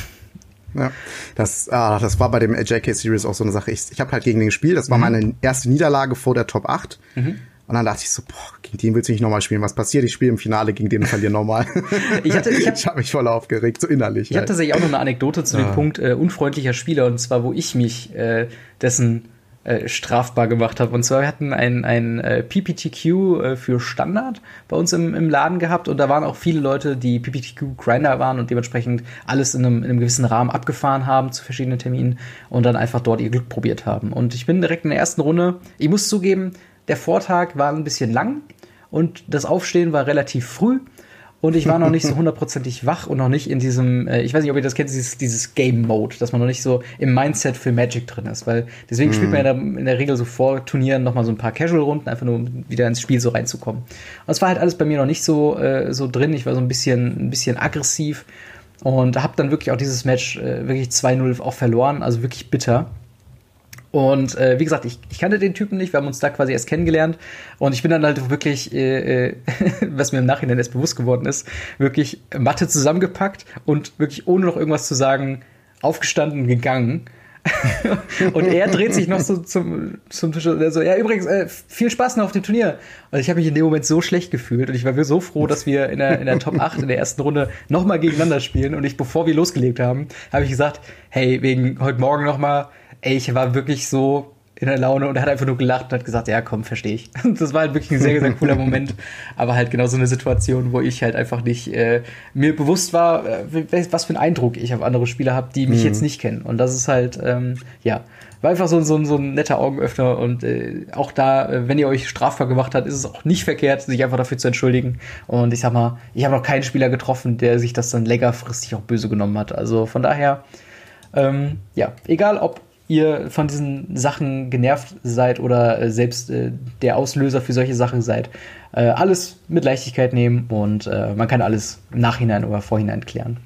Ja, das, ah, das war bei dem JK Series auch so eine Sache. Ich, ich habe halt gegen den gespielt. Das war mhm. meine erste Niederlage vor der Top 8. Mhm. Und dann dachte ich so, boah, gegen den willst du nicht nochmal spielen. Was passiert? Ich spiele im Finale gegen den und verliere nochmal. ich hatte, ich, hab, ich habe mich voll aufgeregt, so innerlich. Ich halt. hatte tatsächlich auch noch eine Anekdote zu ja. dem Punkt äh, unfreundlicher Spieler. Und zwar, wo ich mich äh, dessen äh, strafbar gemacht habe. Und zwar wir hatten ein, ein äh, PPTQ äh, für Standard bei uns im, im Laden gehabt und da waren auch viele Leute, die PPTQ-Grinder waren und dementsprechend alles in einem, in einem gewissen Rahmen abgefahren haben zu verschiedenen Terminen und dann einfach dort ihr Glück probiert haben. Und ich bin direkt in der ersten Runde, ich muss zugeben, der Vortag war ein bisschen lang und das Aufstehen war relativ früh. Und ich war noch nicht so hundertprozentig wach und noch nicht in diesem, äh, ich weiß nicht, ob ihr das kennt, dieses, dieses Game Mode, dass man noch nicht so im Mindset für Magic drin ist. Weil deswegen mm. spielt man ja in der, in der Regel so vor Turnieren noch mal so ein paar Casual-Runden, einfach nur um wieder ins Spiel so reinzukommen. Und es war halt alles bei mir noch nicht so, äh, so drin. Ich war so ein bisschen, ein bisschen aggressiv und habe dann wirklich auch dieses Match äh, wirklich 2-0 auch verloren, also wirklich bitter. Und äh, wie gesagt, ich, ich kannte den Typen nicht, wir haben uns da quasi erst kennengelernt. Und ich bin dann halt wirklich, äh, äh was mir im Nachhinein erst bewusst geworden ist, wirklich Matte zusammengepackt und wirklich ohne noch irgendwas zu sagen, aufgestanden gegangen. und er dreht sich noch so zum, zum Tisch und er so, ja, übrigens, äh, viel Spaß noch auf dem Turnier. Und ich habe mich in dem Moment so schlecht gefühlt und ich war so froh, dass wir in der, in der Top 8 in der ersten Runde nochmal gegeneinander spielen. Und ich, bevor wir losgelegt haben, habe ich gesagt, hey, wegen heute Morgen nochmal, ey, ich war wirklich so in der Laune und er hat einfach nur gelacht und hat gesagt, ja, komm, verstehe ich. Das war halt wirklich ein sehr, sehr cooler Moment, aber halt genau so eine Situation, wo ich halt einfach nicht äh, mir bewusst war, äh, was für einen Eindruck ich auf andere Spieler habe, die mich mhm. jetzt nicht kennen. Und das ist halt, ähm, ja, war einfach so, so, so ein netter Augenöffner und äh, auch da, äh, wenn ihr euch strafbar gemacht habt, ist es auch nicht verkehrt, sich einfach dafür zu entschuldigen. Und ich sag mal, ich habe noch keinen Spieler getroffen, der sich das dann längerfristig auch böse genommen hat. Also von daher, ähm, ja, egal ob ihr von diesen Sachen genervt seid oder äh, selbst äh, der Auslöser für solche Sachen seid. Äh, alles mit Leichtigkeit nehmen und äh, man kann alles im Nachhinein oder Vorhinein klären.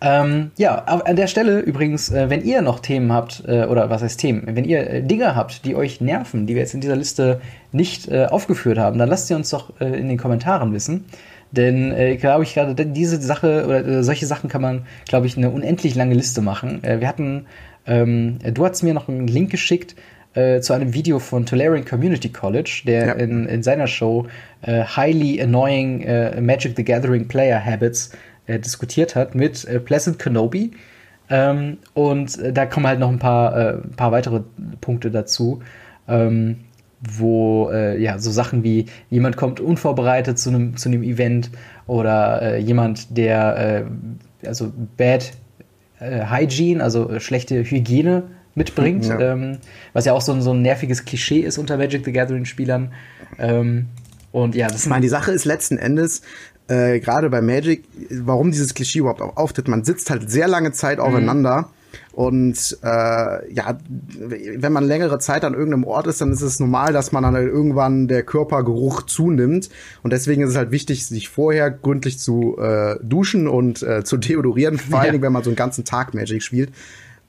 Ähm, ja, an der Stelle übrigens, äh, wenn ihr noch Themen habt, äh, oder was heißt Themen, wenn ihr Dinge habt, die euch nerven, die wir jetzt in dieser Liste nicht aufgeführt haben, dann lasst sie uns doch in den Kommentaren wissen. Denn äh, glaube ich gerade diese Sache oder äh, solche Sachen kann man, glaube ich, eine unendlich lange Liste machen. Äh, wir hatten ähm, du hast mir noch einen Link geschickt äh, zu einem Video von Tolarian Community College, der ja. in, in seiner Show äh, Highly Annoying äh, Magic the Gathering Player Habits diskutiert hat mit Pleasant Kenobi. Ähm, und da kommen halt noch ein paar, paar weitere Punkte dazu. Ähm, wo ja so Sachen wie jemand kommt unvorbereitet zu einem zu einem Event oder jemand der also bad äh, Hygiene, also äh, schlechte Hygiene mitbringt, ja. ähm, was ja auch so ein, so ein nerviges Klischee ist unter Magic the Gathering-Spielern. Ähm, und ja, das ich meine, die Sache ist letzten Endes, äh, gerade bei Magic, warum dieses Klischee überhaupt auch auftritt. Man sitzt halt sehr lange Zeit aufeinander. Mhm. Und äh, ja, wenn man längere Zeit an irgendeinem Ort ist, dann ist es normal, dass man dann halt irgendwann der Körpergeruch zunimmt. Und deswegen ist es halt wichtig, sich vorher gründlich zu äh, duschen und äh, zu deodorieren, vor allem, ja. wenn man so einen ganzen Tag Magic spielt.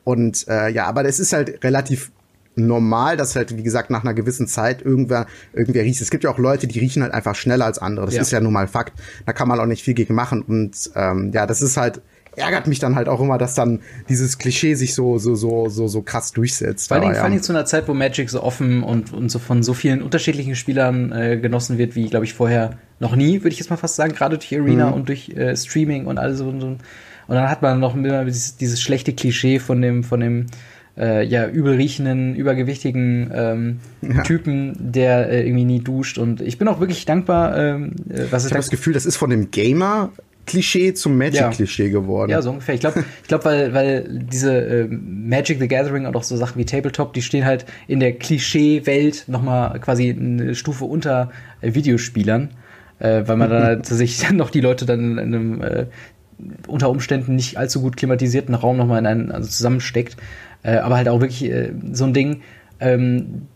Und äh, ja, aber es ist halt relativ normal, dass halt, wie gesagt, nach einer gewissen Zeit irgendwer, irgendwer riecht. Es gibt ja auch Leute, die riechen halt einfach schneller als andere. Das ja. ist ja nun mal Fakt. Da kann man auch nicht viel gegen machen. Und ähm, ja, das ist halt ärgert mich dann halt auch immer, dass dann dieses Klischee sich so, so, so, so, so krass durchsetzt. Vor allem, vor allem zu einer Zeit, wo Magic so offen und, und so von so vielen unterschiedlichen Spielern äh, genossen wird, wie, glaube ich, vorher noch nie, würde ich jetzt mal fast sagen, gerade durch Arena mhm. und durch äh, Streaming und alles und so. Und dann hat man noch immer dieses, dieses schlechte Klischee von dem, von dem, äh, ja, übelriechenden, übergewichtigen ähm, ja. Typen, der äh, irgendwie nie duscht. Und ich bin auch wirklich dankbar, ähm, äh, was ich habe das Gefühl, das ist von dem Gamer Klischee zum Magic-Klischee ja. geworden. Ja, so ungefähr. Ich glaube, ich glaub, weil, weil diese äh, Magic the Gathering und auch so Sachen wie Tabletop, die stehen halt in der Klischee-Welt nochmal quasi eine Stufe unter äh, Videospielern, äh, weil man dann halt sich dann noch die Leute dann in einem äh, unter Umständen nicht allzu gut klimatisierten Raum nochmal in einen also zusammensteckt. Äh, aber halt auch wirklich äh, so ein Ding, ähm,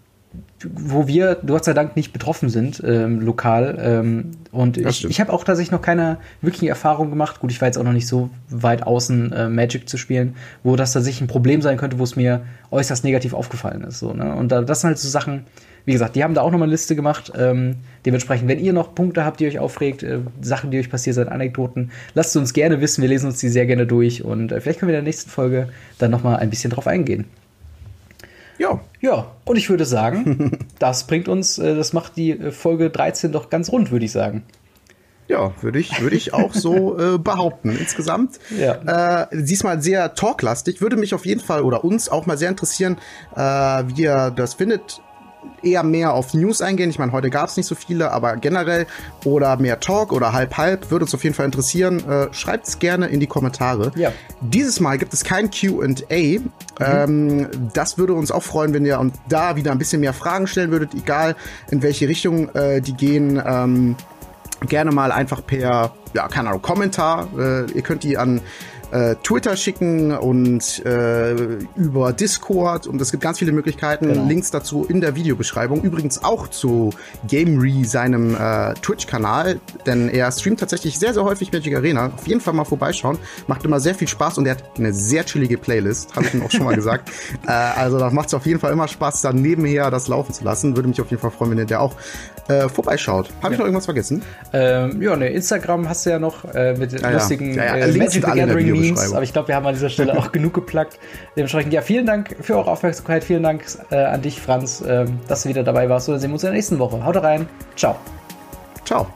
wo wir Gott sei Dank nicht betroffen sind, ähm, lokal. Ähm, und Das ich, stimmt. ich habe auch tatsächlich noch keine wirkliche Erfahrung gemacht. Gut, ich war jetzt auch noch nicht so weit außen, äh, Magic zu spielen, wo das tatsächlich ein Problem sein könnte, wo es mir äußerst negativ aufgefallen ist. So, ne? Und da, das sind halt so Sachen, wie gesagt, die haben da auch noch mal eine Liste gemacht. Ähm, dementsprechend, wenn ihr noch Punkte habt, die euch aufregt, äh, Sachen, die euch passiert sind, Anekdoten, lasst es uns gerne wissen. Wir lesen uns die sehr gerne durch und äh, vielleicht können wir in der nächsten Folge dann noch mal ein bisschen drauf eingehen. Ja, Ja, und ich würde sagen, das bringt uns, äh, das macht die äh, Folge 13 doch ganz rund, würde ich sagen. Ja, würde ich, würde ich auch so äh, behaupten. Insgesamt Ja. äh, diesmal sehr talklastig. Würde mich auf jeden Fall oder uns auch mal sehr interessieren, äh, wie ihr das findet. Eher mehr auf News eingehen. Ich meine, heute gab es nicht so viele, aber generell oder mehr Talk oder halb halb würde uns auf jeden Fall interessieren. Äh, Schreibt's gerne in die Kommentare. Ja. Dieses Mal gibt es kein Q&A. Ähm, das würde uns auch freuen, wenn ihr und da wieder ein bisschen mehr Fragen stellen würdet, egal in welche Richtung äh, die gehen. Ähm, gerne mal einfach per, ja, keine Ahnung, Kommentar. Äh, ihr könnt die an äh, Twitter schicken und äh, über Discord und es gibt ganz viele Möglichkeiten. Genau. Links dazu in der Videobeschreibung. Übrigens auch zu Gamery, seinem äh, Twitch-Kanal, denn er streamt tatsächlich sehr, sehr häufig Magic Arena. Auf jeden Fall mal vorbeischauen. Macht immer sehr viel Spaß und er hat eine sehr chillige Playlist, habe ich ihm auch schon mal gesagt. Äh, also da macht es auf jeden Fall immer Spaß, dann nebenher das laufen zu lassen. Würde mich auf jeden Fall freuen, wenn ihr der auch äh, vorbeischaut. Habe ich noch irgendwas vergessen? Ähm, ja, ne, Instagram hast du ja noch äh, mit ja. lustigen Ja, ja, äh, Links Magic the Gathering Memes. Videobeschreibung. Aber ich glaube, wir haben an dieser Stelle auch genug geplagt. Dementsprechend, ja, vielen Dank für eure Aufmerksamkeit. Vielen Dank äh, an dich, Franz, ähm, dass du wieder dabei warst. Und dann sehen wir uns in der nächsten Woche. Haut rein. Ciao. Ciao.